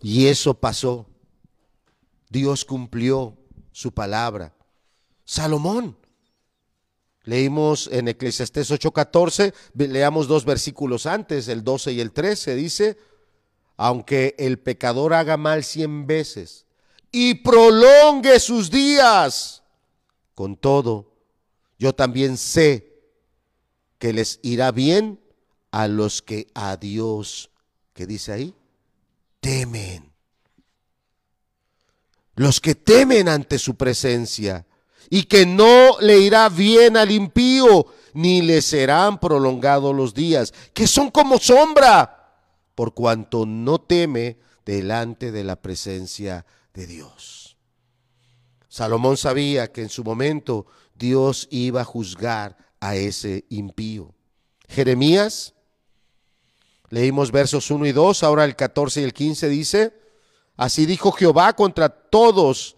Y eso pasó. Dios cumplió su palabra. Salomón. Leímos en Eclesiastés 8:14, leamos dos versículos antes, el 12 y el 13, dice, aunque el pecador haga mal cien veces y prolongue sus días, con todo, yo también sé que les irá bien a los que a Dios, ¿qué dice ahí? Temen los que temen ante su presencia, y que no le irá bien al impío, ni le serán prolongados los días, que son como sombra por cuanto no teme delante de la presencia de Dios. Salomón sabía que en su momento Dios iba a juzgar a ese impío. Jeremías, leímos versos 1 y 2, ahora el 14 y el 15 dice, así dijo Jehová contra todos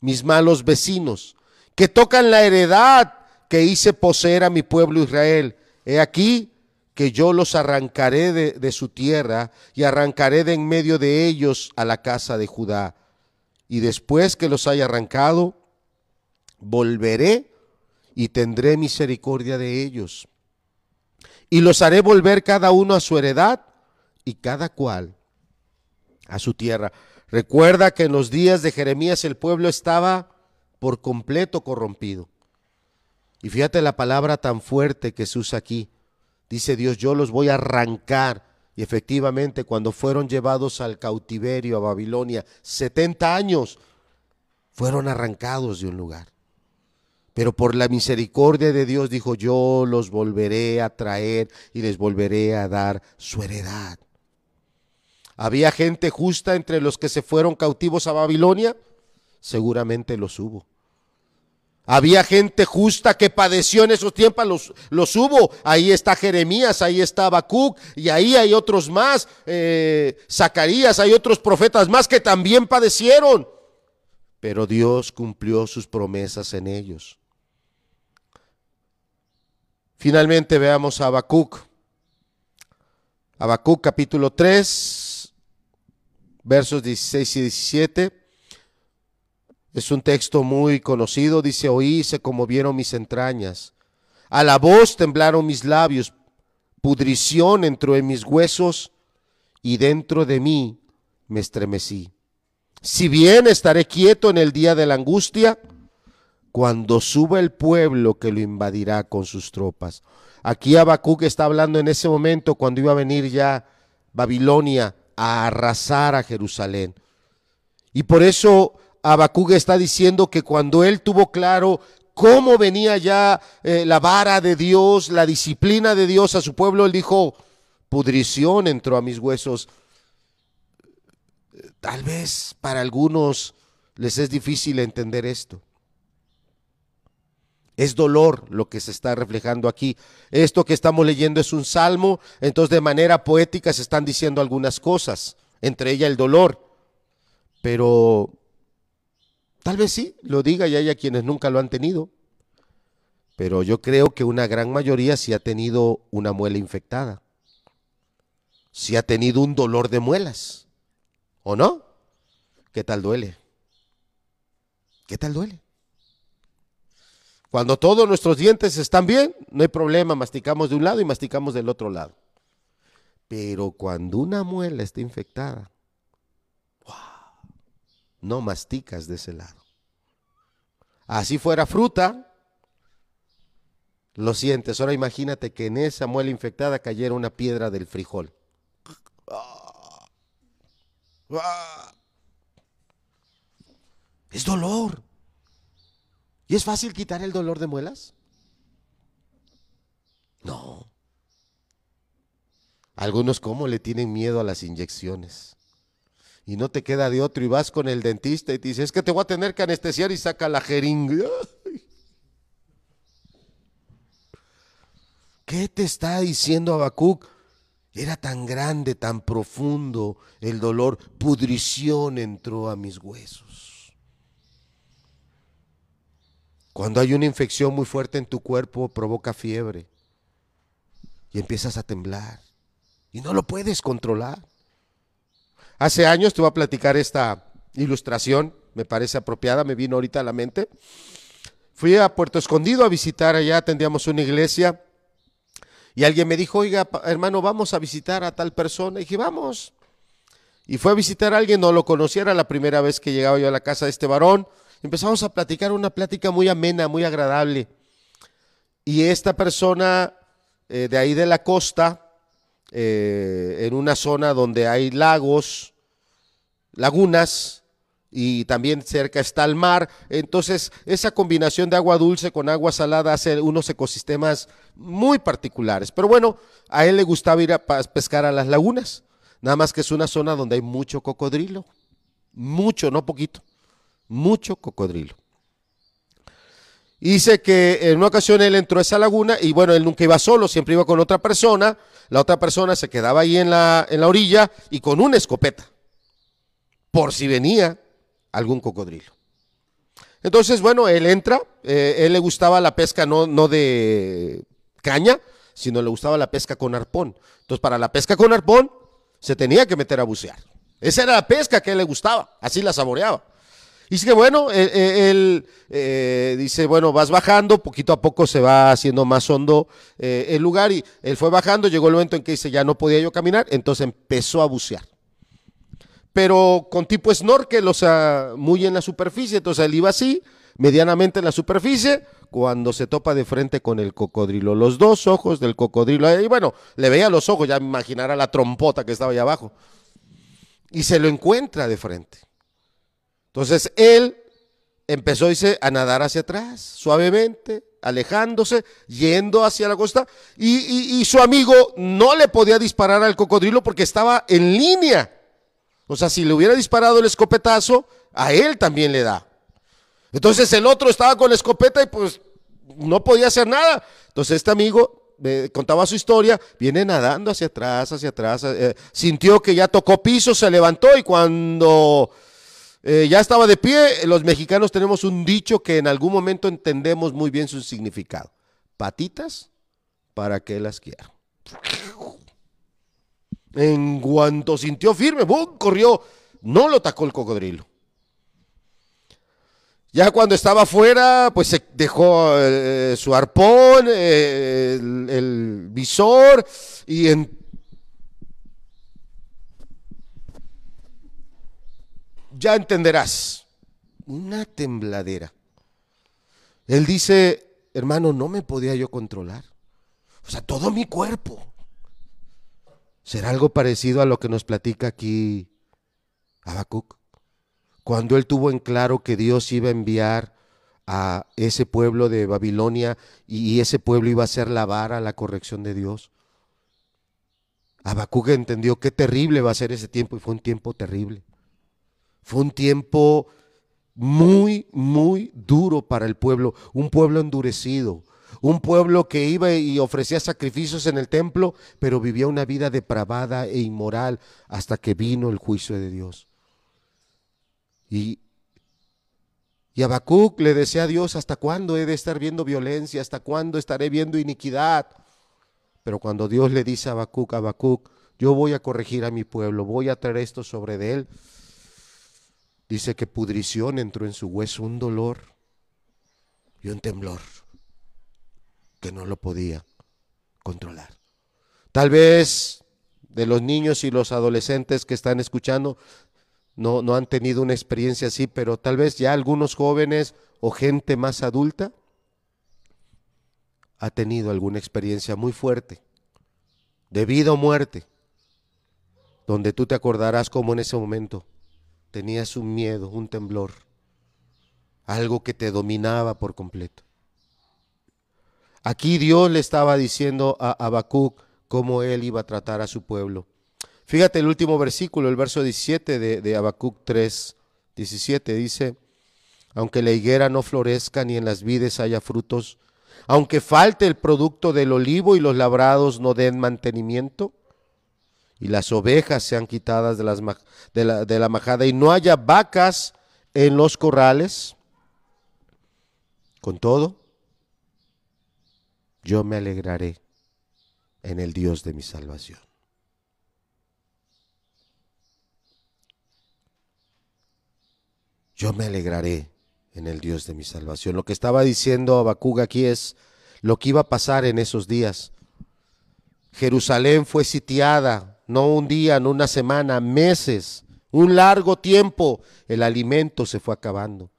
mis malos vecinos, que tocan la heredad que hice poseer a mi pueblo Israel. He aquí que yo los arrancaré de, de, su tierra y arrancaré de en medio de ellos a la casa de Judá. Y después que los haya arrancado, volveré y tendré misericordia de ellos. Y los haré volver cada uno a su heredad y cada cual a su tierra. Recuerda que en los días de Jeremías el pueblo estaba por completo corrompido. Y fíjate la palabra tan fuerte que se usa aquí. Dice Dios, yo los voy a arrancar. Y efectivamente, cuando fueron llevados al cautiverio a Babilonia, 70 años, fueron arrancados de un lugar. Pero por la misericordia de Dios dijo, yo los volveré a traer y les volveré a dar su heredad. ¿Había gente justa entre los que se fueron cautivos a Babilonia? Seguramente los hubo. Había gente justa que padeció en esos tiempos, los, hubo. Ahí está Jeremías, ahí está Habacuc, y ahí hay otros más, eh, Zacarías, hay otros profetas más que también padecieron. Pero Dios cumplió sus promesas en ellos. Finalmente veamos a Habacuc. Habacuc capítulo 3, versos 16 y 17. Es un texto muy conocido, dice, oí, se conmovieron mis entrañas. A la voz temblaron mis labios, pudrición entró en mis huesos y dentro de mí me estremecí. Si bien estaré quieto en el día de la angustia, cuando suba el pueblo que lo invadirá con sus tropas. Aquí Habacuc está hablando en ese momento cuando iba a venir ya Babilonia a arrasar a Jerusalén. Y por eso Habacuc está diciendo que cuando él tuvo claro cómo venía ya eh, la vara de Dios, la disciplina de Dios a su pueblo, él dijo, pudrición entró a mis huesos. Tal vez para algunos les es difícil entender esto. Es dolor lo que se está reflejando aquí. Esto que estamos leyendo es un salmo, entonces de manera poética se están diciendo algunas cosas, entre ellas el dolor. Pero tal vez sí, lo diga y haya quienes nunca lo han tenido. Pero yo creo que una gran mayoría sí ha tenido una muela infectada. Sí ha tenido un dolor de muelas. ¿O no? ¿Qué tal duele? ¿Qué tal duele? Cuando todos nuestros dientes están bien, no hay problema, masticamos de un lado y masticamos del otro lado. Pero cuando una muela está infectada, no masticas de ese lado. Así fuera fruta, lo sientes. Ahora imagínate que en esa muela infectada cayera una piedra del frijol. Es dolor. ¿Y es fácil quitar el dolor de muelas? No. Algunos como le tienen miedo a las inyecciones. Y no te queda de otro y vas con el dentista y te dice, es que te voy a tener que anestesiar y saca la jeringa. ¿Qué te está diciendo Habacuc? Era tan grande, tan profundo el dolor, pudrición entró a mis huesos. Cuando hay una infección muy fuerte en tu cuerpo, provoca fiebre y empiezas a temblar y no lo puedes controlar. Hace años te voy a platicar esta ilustración, me parece apropiada, me vino ahorita a la mente. Fui a Puerto Escondido a visitar allá, atendíamos una iglesia y alguien me dijo, oiga, hermano, vamos a visitar a tal persona. Y dije, vamos. Y fue a visitar a alguien, no lo conocía, era la primera vez que llegaba yo a la casa de este varón empezamos a platicar una plática muy amena, muy agradable. Y esta persona eh, de ahí de la costa, eh, en una zona donde hay lagos, lagunas, y también cerca está el mar. Entonces, esa combinación de agua dulce con agua salada hace unos ecosistemas muy particulares. Pero bueno, a él le gustaba ir a pescar a las lagunas. Nada más que es una zona donde hay mucho cocodrilo. Mucho, no poquito. Mucho cocodrilo. dice que en una ocasión él entró a esa laguna y bueno, él nunca iba solo, siempre iba con otra persona. La otra persona se quedaba ahí en la, en la orilla y con una escopeta. Por si venía algún cocodrilo. Entonces, bueno, él entra, eh, él le gustaba la pesca no, no de caña, sino le gustaba la pesca con arpón. Entonces, para la pesca con arpón, se tenía que meter a bucear. Esa era la pesca que él le gustaba, así la saboreaba. Y dice que bueno, él, eh, dice, bueno, vas bajando, poquito a poco se va haciendo más hondo eh, el lugar y él fue bajando, llegó el momento en que dice, ya no podía yo caminar, entonces empezó a bucear pero con tipo snorkel, o sea, muy en la superficie. Entonces él iba así, medianamente en la superficie, cuando se topa de frente con el cocodrilo. Los dos ojos del cocodrilo, y bueno, le veía los ojos, ya imaginara la trompota que estaba ahí abajo. Y se lo encuentra de frente. Entonces él empezó, a nadar hacia atrás, suavemente, alejándose, yendo hacia la costa, y, su amigo no le podía disparar al cocodrilo porque estaba en línea o sea, si le hubiera disparado el escopetazo, a él también le da. Entonces el otro estaba con la escopeta y pues no podía hacer nada. Entonces este amigo me contaba su historia, viene nadando hacia atrás, hacia atrás, eh, sintió que ya tocó piso, se levantó y cuando eh, ya estaba de pie, los mexicanos tenemos un dicho que en algún momento entendemos muy bien su significado. Patitas para que las quiera. En cuanto sintió firme, ¡bum! corrió. No lo tacó el cocodrilo. Ya cuando estaba afuera, pues se dejó eh, su arpón, eh, el, visor y en... Ya entenderás, una tembladera. Él dice, hermano, no me podía yo controlar. O sea, todo mi cuerpo. ¿Será algo parecido a lo que nos platica aquí Habacuc? Cuando él tuvo en claro que Dios iba a enviar a ese pueblo de Babilonia y ese pueblo iba a ser la vara la corrección de Dios. Habacuc entendió qué terrible va a ser ese tiempo y fue un tiempo terrible. Fue un tiempo muy, muy duro para el pueblo, un pueblo endurecido, un pueblo que iba y ofrecía sacrificios en el templo, pero vivía una vida depravada e inmoral hasta que vino el juicio de Dios. Y, y le decía a Dios, ¿hasta cuándo he de estar viendo violencia? ¿Hasta cuándo estaré viendo iniquidad? Pero cuando Dios le dice a Habacuc, Habacuc, yo voy a corregir a mi pueblo, voy a traer esto sobre de él, dice que pudrición entró en su hueso, un dolor y un temblor que no lo podía controlar. Tal vez de los niños y los adolescentes que están escuchando no, no han tenido una experiencia así, pero tal vez ya algunos jóvenes o gente más adulta ha tenido alguna experiencia muy fuerte, de vida o muerte, donde tú te acordarás como en ese momento tenías un miedo, un temblor, algo que te dominaba por completo. Aquí Dios le estaba diciendo a Habacuc cómo él iba a tratar a su pueblo. Fíjate el último versículo, el verso 17 de, de Habacuc 3, 17, dice, aunque la higuera no florezca ni en las vides haya frutos, aunque falte el producto del olivo y los labrados no den mantenimiento, y las ovejas sean quitadas de, de, la, de la majada y no haya vacas en los corrales, con todo, yo me alegraré en el Dios de mi salvación. Yo me alegraré en el Dios de mi salvación. Lo que estaba diciendo Habacuc aquí es lo que iba a pasar en esos días. Jerusalén fue sitiada, no un día, no una semana, meses, un largo tiempo. El alimento se fue acabando.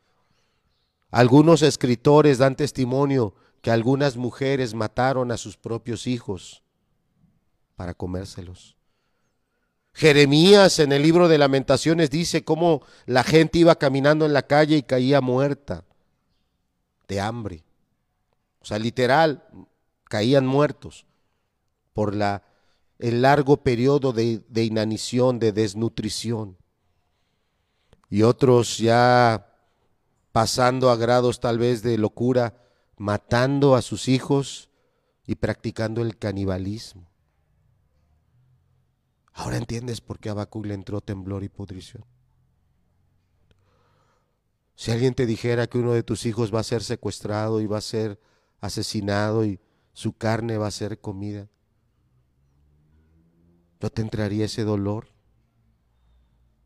Algunos escritores dan testimonio que algunas mujeres mataron a sus propios hijos para comérselos. Jeremías en el libro de lamentaciones dice cómo la gente iba caminando en la calle y caía muerta de hambre. O sea, literal, caían muertos por la el largo periodo de, inanición, de desnutrición. Y otros ya pasando a grados tal vez de locura, matando a sus hijos y practicando el canibalismo. Ahora entiendes por qué a le entró temblor y pudrición. Si alguien te dijera que uno de tus hijos va a ser secuestrado y va a ser asesinado y su carne va a ser comida, ¿no te entraría ese dolor?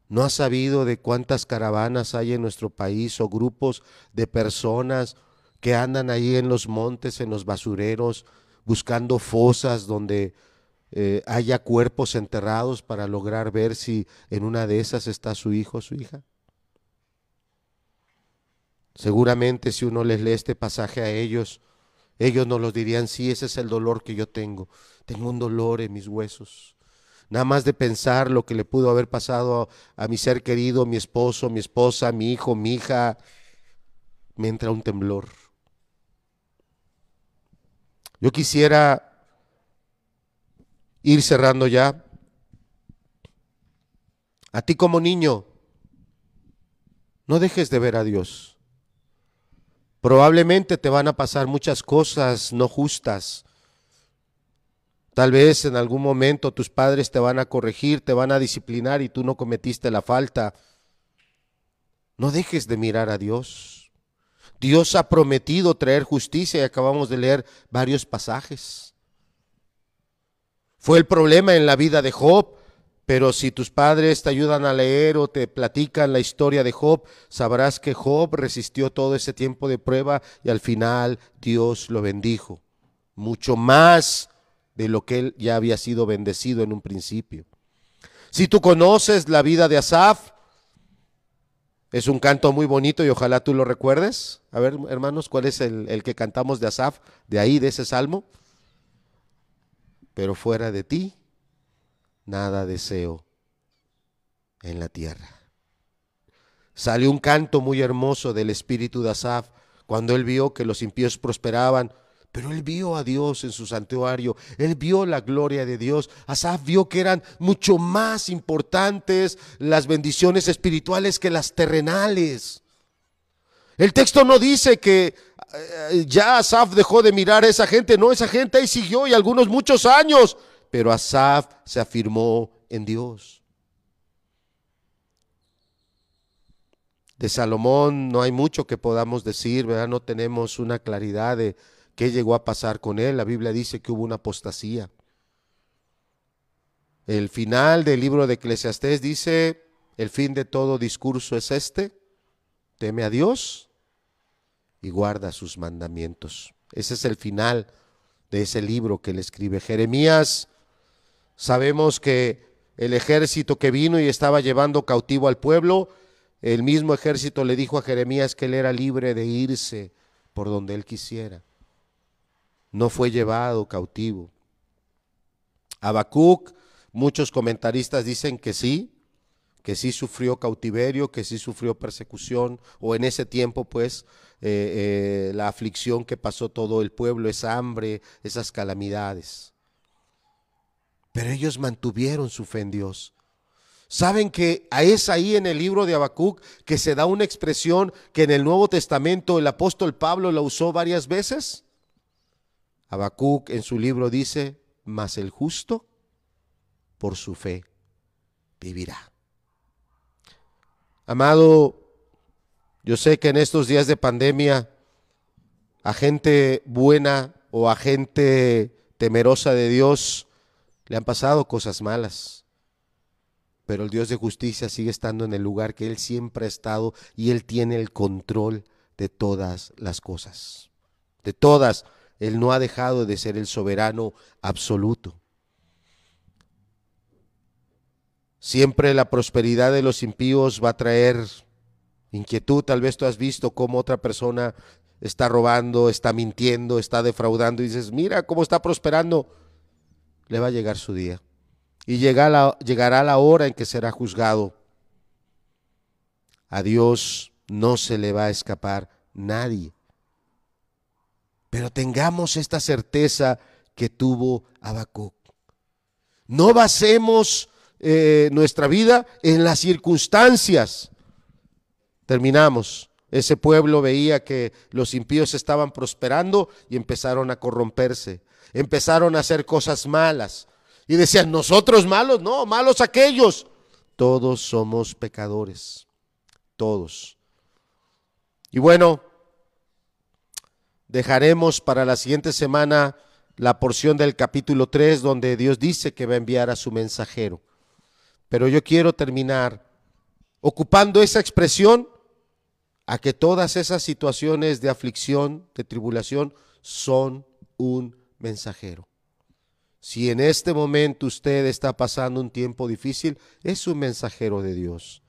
¿No has sabido de cuántas caravanas hay en nuestro país o grupos de personas que andan ahí en los montes, en los basureros, buscando fosas donde eh, haya cuerpos enterrados para lograr ver si en una de esas está su hijo o su hija? Seguramente si uno les lee este pasaje a ellos, ellos nos lo dirían, sí, ese es el dolor que yo tengo. Tengo un dolor en mis huesos. Nada más de pensar lo que le pudo haber pasado a, mi ser querido, mi esposo, mi esposa, mi hijo, mi hija, me entra un temblor. Yo quisiera ir cerrando ya. A ti como niño, no dejes de ver a Dios. Probablemente te van a pasar muchas cosas no justas. Tal vez en algún momento tus padres te van a corregir, te van a disciplinar y tú no cometiste la falta. No dejes de mirar a Dios. Dios ha prometido traer justicia y acabamos de leer varios pasajes. Fue el problema en la vida de Job. Pero si tus padres te ayudan a leer o te platican la historia de Job, sabrás que Job resistió todo ese tiempo de prueba y al final Dios lo bendijo, mucho más de lo que él ya había sido bendecido en un principio. Si tú conoces la vida de Asaf, es un canto muy bonito y ojalá tú lo recuerdes. A ver, hermanos, ¿cuál es el, que cantamos de Asaf? De ahí, de ese salmo. Pero fuera de ti, nada deseo en la tierra. Salió un canto muy hermoso del espíritu de Asaf cuando él vio que los impíos prosperaban, pero él vio a Dios en su santuario, él vio la gloria de Dios. Asaf vio que eran mucho más importantes las bendiciones espirituales que las terrenales. El texto no dice que eh, ya Asaf dejó de mirar a esa gente, no, esa gente ahí siguió y algunos muchos años pero Asaf se afirmó en Dios. De Salomón no hay mucho que podamos decir, ¿verdad? No tenemos una claridad de qué llegó a pasar con él. La Biblia dice que hubo una apostasía. El final del libro de Eclesiastés dice, el fin de todo discurso es este, teme a Dios y guarda sus mandamientos. Ese es el final de ese libro que le escribe Jeremías. Sabemos que el ejército que vino y estaba llevando cautivo al pueblo, el mismo ejército le dijo a Jeremías que él era libre de irse por donde él quisiera. No fue llevado cautivo. Habacuc, muchos comentaristas dicen que sí, que sí sufrió cautiverio, que sí sufrió persecución, o en ese tiempo pues eh, eh, la aflicción que pasó todo el pueblo, esa hambre, esas calamidades pero ellos mantuvieron su fe en Dios. Saben que es ahí en el libro de Habacuc que se da una expresión que en el Nuevo Testamento el apóstol Pablo la usó varias veces. Habacuc en su libro dice, mas el justo por su fe vivirá. Amado, yo sé que en estos días de pandemia a gente buena o a gente temerosa de Dios le han pasado cosas malas, pero el Dios de justicia sigue estando en el lugar que Él siempre ha estado y Él tiene el control de todas las cosas. De todas, Él no ha dejado de ser el soberano absoluto. Siempre la prosperidad de los impíos va a traer inquietud. Tal vez tú has visto cómo otra persona está robando, está mintiendo, está defraudando y dices, mira cómo está prosperando le va a llegar su día. Y llegará la, llegará la hora en que será juzgado. A Dios no se le va a escapar nadie. Pero tengamos esta certeza que tuvo Habacuc. No basemos eh, nuestra vida en las circunstancias. Terminamos. Ese pueblo veía que los impíos estaban prosperando y empezaron a corromperse. Empezaron a hacer cosas malas. Y decían, nosotros malos, no, malos aquellos. Todos somos pecadores. Todos. Y bueno, dejaremos para la siguiente semana la porción del capítulo 3 donde Dios dice que va a enviar a su mensajero. Pero yo quiero terminar ocupando esa expresión a que todas esas situaciones de aflicción, de tribulación, son un mensajero. Si en este momento usted está pasando un tiempo difícil, es un mensajero de Dios.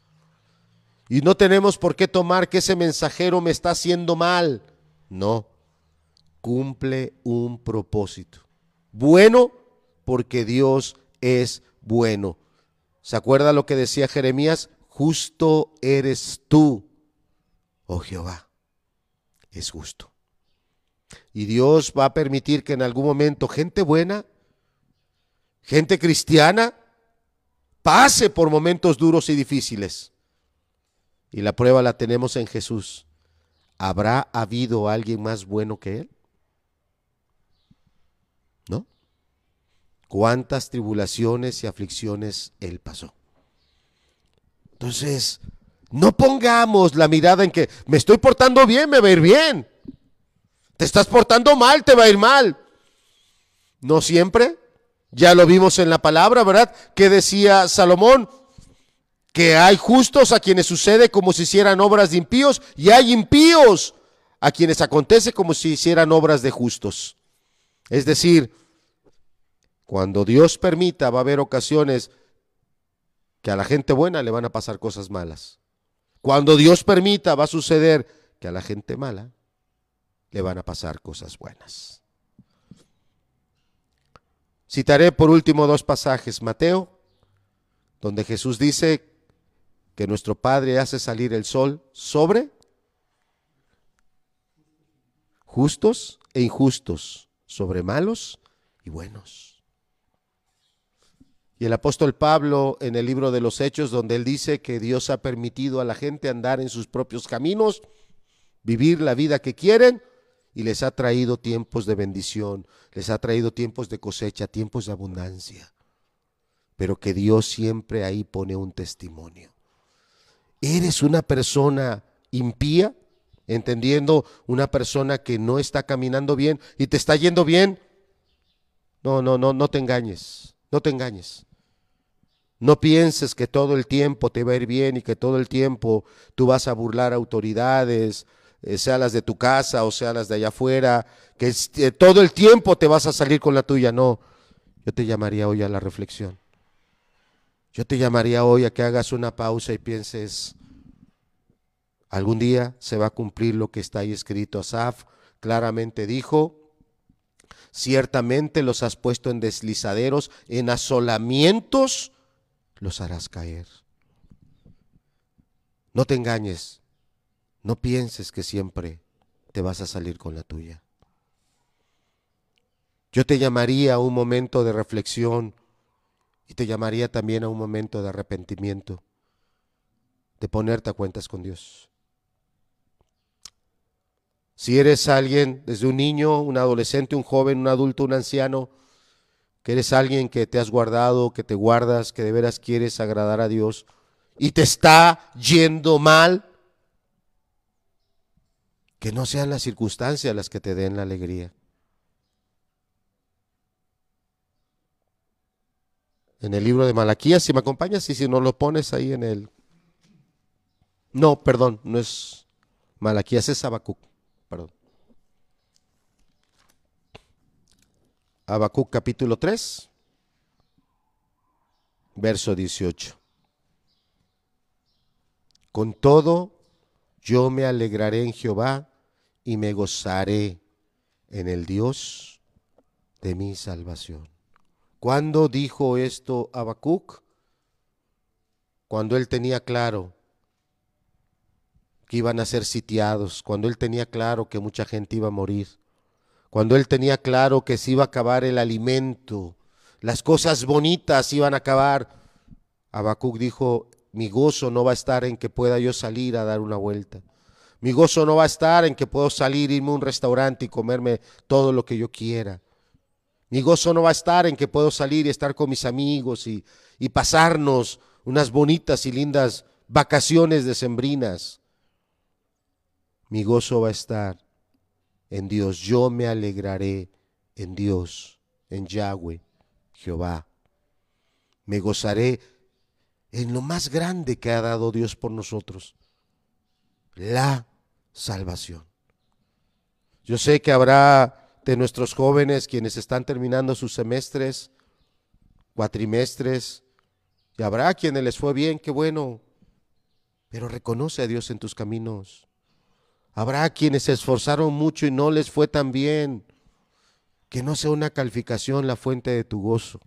Y no tenemos por qué tomar que ese mensajero me está haciendo mal. No, cumple un propósito. Bueno porque Dios es bueno. ¿Se acuerda lo que decía Jeremías? Justo eres tú, oh Jehová. Es justo. Y Dios va a permitir que en algún momento gente buena, gente cristiana, pase por momentos duros y difíciles. Y la prueba la tenemos en Jesús. ¿Habrá habido alguien más bueno que Él? ¿Cuántas tribulaciones y aflicciones Él pasó? Entonces, no pongamos la mirada en que me estoy portando bien, me va a ir bien. Te estás portando mal, te va a ir mal. No siempre. Ya lo vimos en la palabra, ¿verdad? Que decía Salomón, que hay justos a quienes sucede como si hicieran obras de impíos y hay impíos a quienes acontece como si hicieran obras de justos. Es decir, cuando Dios permita va a haber ocasiones que a la gente buena le van a pasar cosas malas. Cuando Dios permita va a suceder que a la gente mala le van a pasar cosas buenas. Citaré por último dos pasajes. Mateo, donde Jesús dice que nuestro Padre hace salir el sol sobre justos e injustos, sobre malos y buenos. Y el apóstol Pablo en el libro de los Hechos, donde él dice que Dios ha permitido a la gente andar en sus propios caminos, vivir la vida que quieren, y les ha traído tiempos de bendición, les ha traído tiempos de cosecha, tiempos de abundancia. Pero que Dios siempre ahí pone un testimonio. ¿Eres una persona impía? Entendiendo una persona que no está caminando bien y te está yendo bien. No, no, no, no te engañes, no te engañes. No pienses que todo el tiempo te va a ir bien y que todo el tiempo tú vas a burlar autoridades, eh, sea las de tu casa o sea las de allá afuera, que eh, todo el tiempo te vas a salir con la tuya. No, yo te llamaría hoy a la reflexión. Yo te llamaría hoy a que hagas una pausa y pienses, algún día se va a cumplir lo que está ahí escrito. Asaf claramente dijo, ciertamente los has puesto en deslizaderos, en asolamientos los harás caer. No te engañes, no pienses que siempre te vas a salir con la tuya. Yo te llamaría a un momento de reflexión y te llamaría también a un momento de arrepentimiento, de ponerte a cuentas con Dios. Si eres alguien, desde un niño, un adolescente, un joven, un adulto, un anciano, que eres alguien que te has guardado, que te guardas, que de veras quieres agradar a Dios y te está yendo mal, que no sean las circunstancias las que te den la alegría. En el libro de Malaquías, si me acompañas y si no lo pones ahí en el... No, perdón, no es Malaquías, es Habacuc, perdón. Habacuc capítulo 3, verso 18. Con todo, yo me alegraré en Jehová y me gozaré en el Dios de mi salvación. ¿Cuándo dijo esto Habacuc? Cuando él tenía claro que iban a ser sitiados, cuando él tenía claro que mucha gente iba a morir, cuando él tenía claro que se iba a acabar el alimento las cosas bonitas iban a acabar. Habacuc dijo, mi gozo no va a estar en que pueda yo salir a dar una vuelta. Mi gozo no va a estar en que puedo salir, irme a un restaurante y comerme todo lo que yo quiera. Mi gozo no va a estar en que puedo salir y estar con mis amigos y, y pasarnos unas bonitas y lindas vacaciones decembrinas. Mi gozo va a estar en Dios. Yo me alegraré en Dios, en Yahweh, Jehová. Me gozaré en lo más grande que ha dado Dios por nosotros, la salvación. Yo sé que habrá de nuestros jóvenes quienes están terminando sus semestres, cuatrimestres, y habrá quienes les fue bien, qué bueno, pero reconoce a Dios en tus caminos. Habrá quienes se esforzaron mucho y no les fue tan bien. Que no sea una calificación la fuente de tu gozo.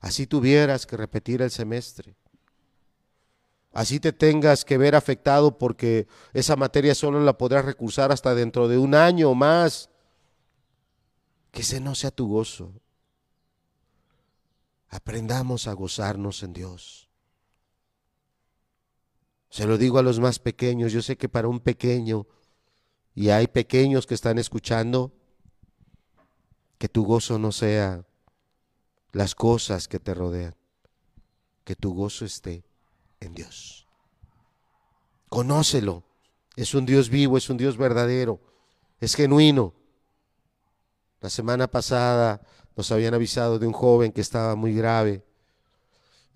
Así tuvieras que repetir el semestre. Así te tengas que ver afectado porque esa materia solo la podrás recursar hasta dentro de un año o más. Que ese no sea tu gozo. Aprendamos a gozarnos en Dios. Se lo digo a los más pequeños, yo sé que para un pequeño, y hay pequeños que están escuchando, que tu gozo no sea las cosas que te rodean, que tu gozo esté en Dios. Conócelo, es un Dios vivo, es un Dios verdadero, es genuino. La semana pasada nos habían avisado de un joven que estaba muy grave.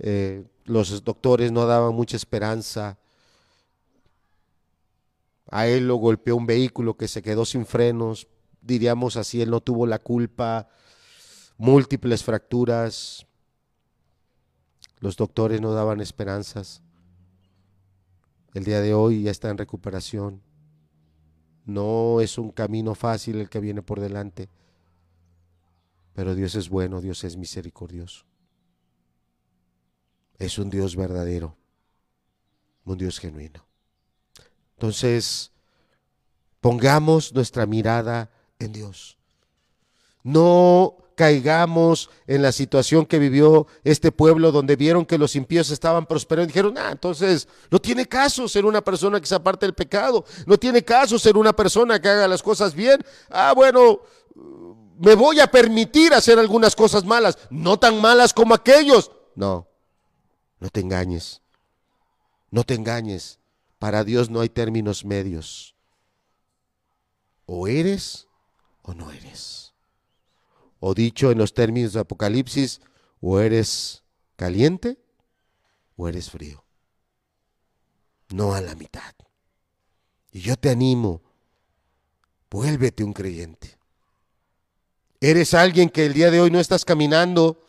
Eh, los doctores no daban mucha esperanza. A él lo golpeó un vehículo que se quedó sin frenos, diríamos así, él no tuvo la culpa, múltiples fracturas, los doctores no daban esperanzas. El día de hoy ya está en recuperación. No es un camino fácil el que viene por delante, pero Dios es bueno, Dios es misericordioso. Es un Dios verdadero, un Dios genuino. Entonces, pongamos nuestra mirada en Dios. No caigamos en la situación que vivió este pueblo donde vieron que los impíos estaban prosperando y dijeron, ah, entonces no tiene caso ser una persona que se aparte del pecado, no tiene caso ser una persona que haga las cosas bien. Ah, bueno, me voy a permitir hacer algunas cosas malas, no tan malas como aquellos. No, no te engañes, no te engañes. Para Dios no hay términos medios. O eres o no eres. O dicho en los términos de Apocalipsis, o eres caliente o eres frío. No a la mitad. Y yo te animo, vuélvete un creyente. Eres alguien que el día de hoy no estás caminando.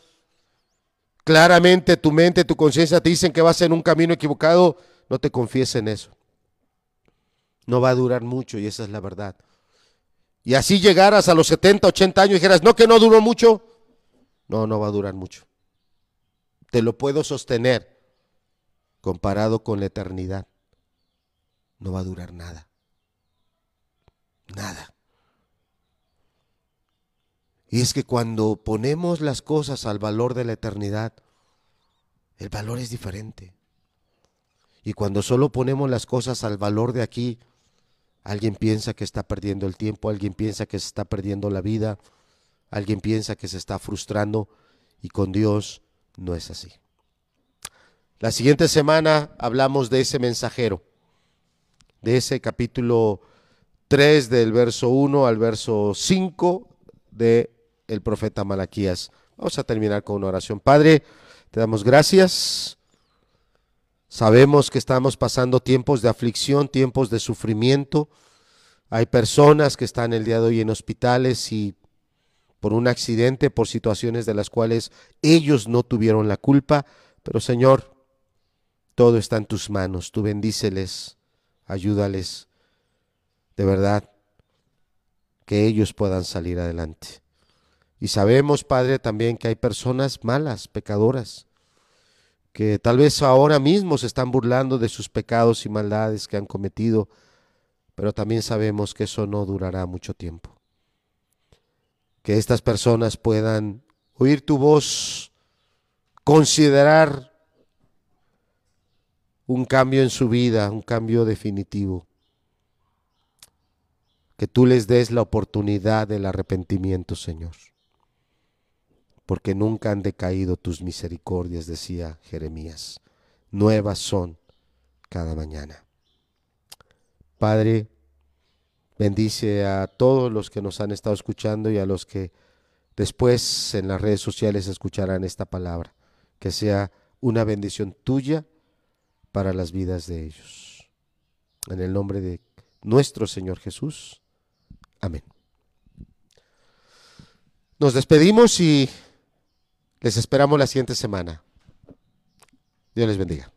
Claramente tu mente, tu conciencia te dicen que vas en un camino equivocado no te confíes en eso. No va a durar mucho y esa es la verdad. Y así llegaras a los 70, 80 años y dijeras, no que no duró mucho. No, no va a durar mucho. Te lo puedo sostener comparado con la eternidad. No va a durar nada. Nada. Y es que cuando ponemos las cosas al valor de la eternidad, el valor es diferente. Y cuando solo ponemos las cosas al valor de aquí, alguien piensa que está perdiendo el tiempo, alguien piensa que se está perdiendo la vida, alguien piensa que se está frustrando y con Dios no es así. La siguiente semana hablamos de ese mensajero, de ese capítulo 3 del verso 1 al verso 5 de el profeta Malaquías. Vamos a terminar con una oración. Padre, te damos gracias Sabemos que estamos pasando tiempos de aflicción, tiempos de sufrimiento. Hay personas que están el día de hoy en hospitales y por un accidente, por situaciones de las cuales ellos no tuvieron la culpa. Pero Señor, todo está en tus manos. Tú bendíceles, ayúdales. De verdad, que ellos puedan salir adelante. Y sabemos, Padre, también que hay personas malas, pecadoras, que tal vez ahora mismo se están burlando de sus pecados y maldades que han cometido, pero también sabemos que eso no durará mucho tiempo. Que estas personas puedan oír tu voz, considerar un cambio en su vida, un cambio definitivo. Que tú les des la oportunidad del arrepentimiento, Señor. Porque nunca han decaído tus misericordias, decía Jeremías. Nuevas son cada mañana. Padre, bendice a todos los que nos han estado escuchando y a los que después en las redes sociales escucharán esta palabra. Que sea una bendición tuya para las vidas de ellos. En el nombre de nuestro Señor Jesús. Amén. Nos despedimos y les esperamos la siguiente semana. Dios les bendiga.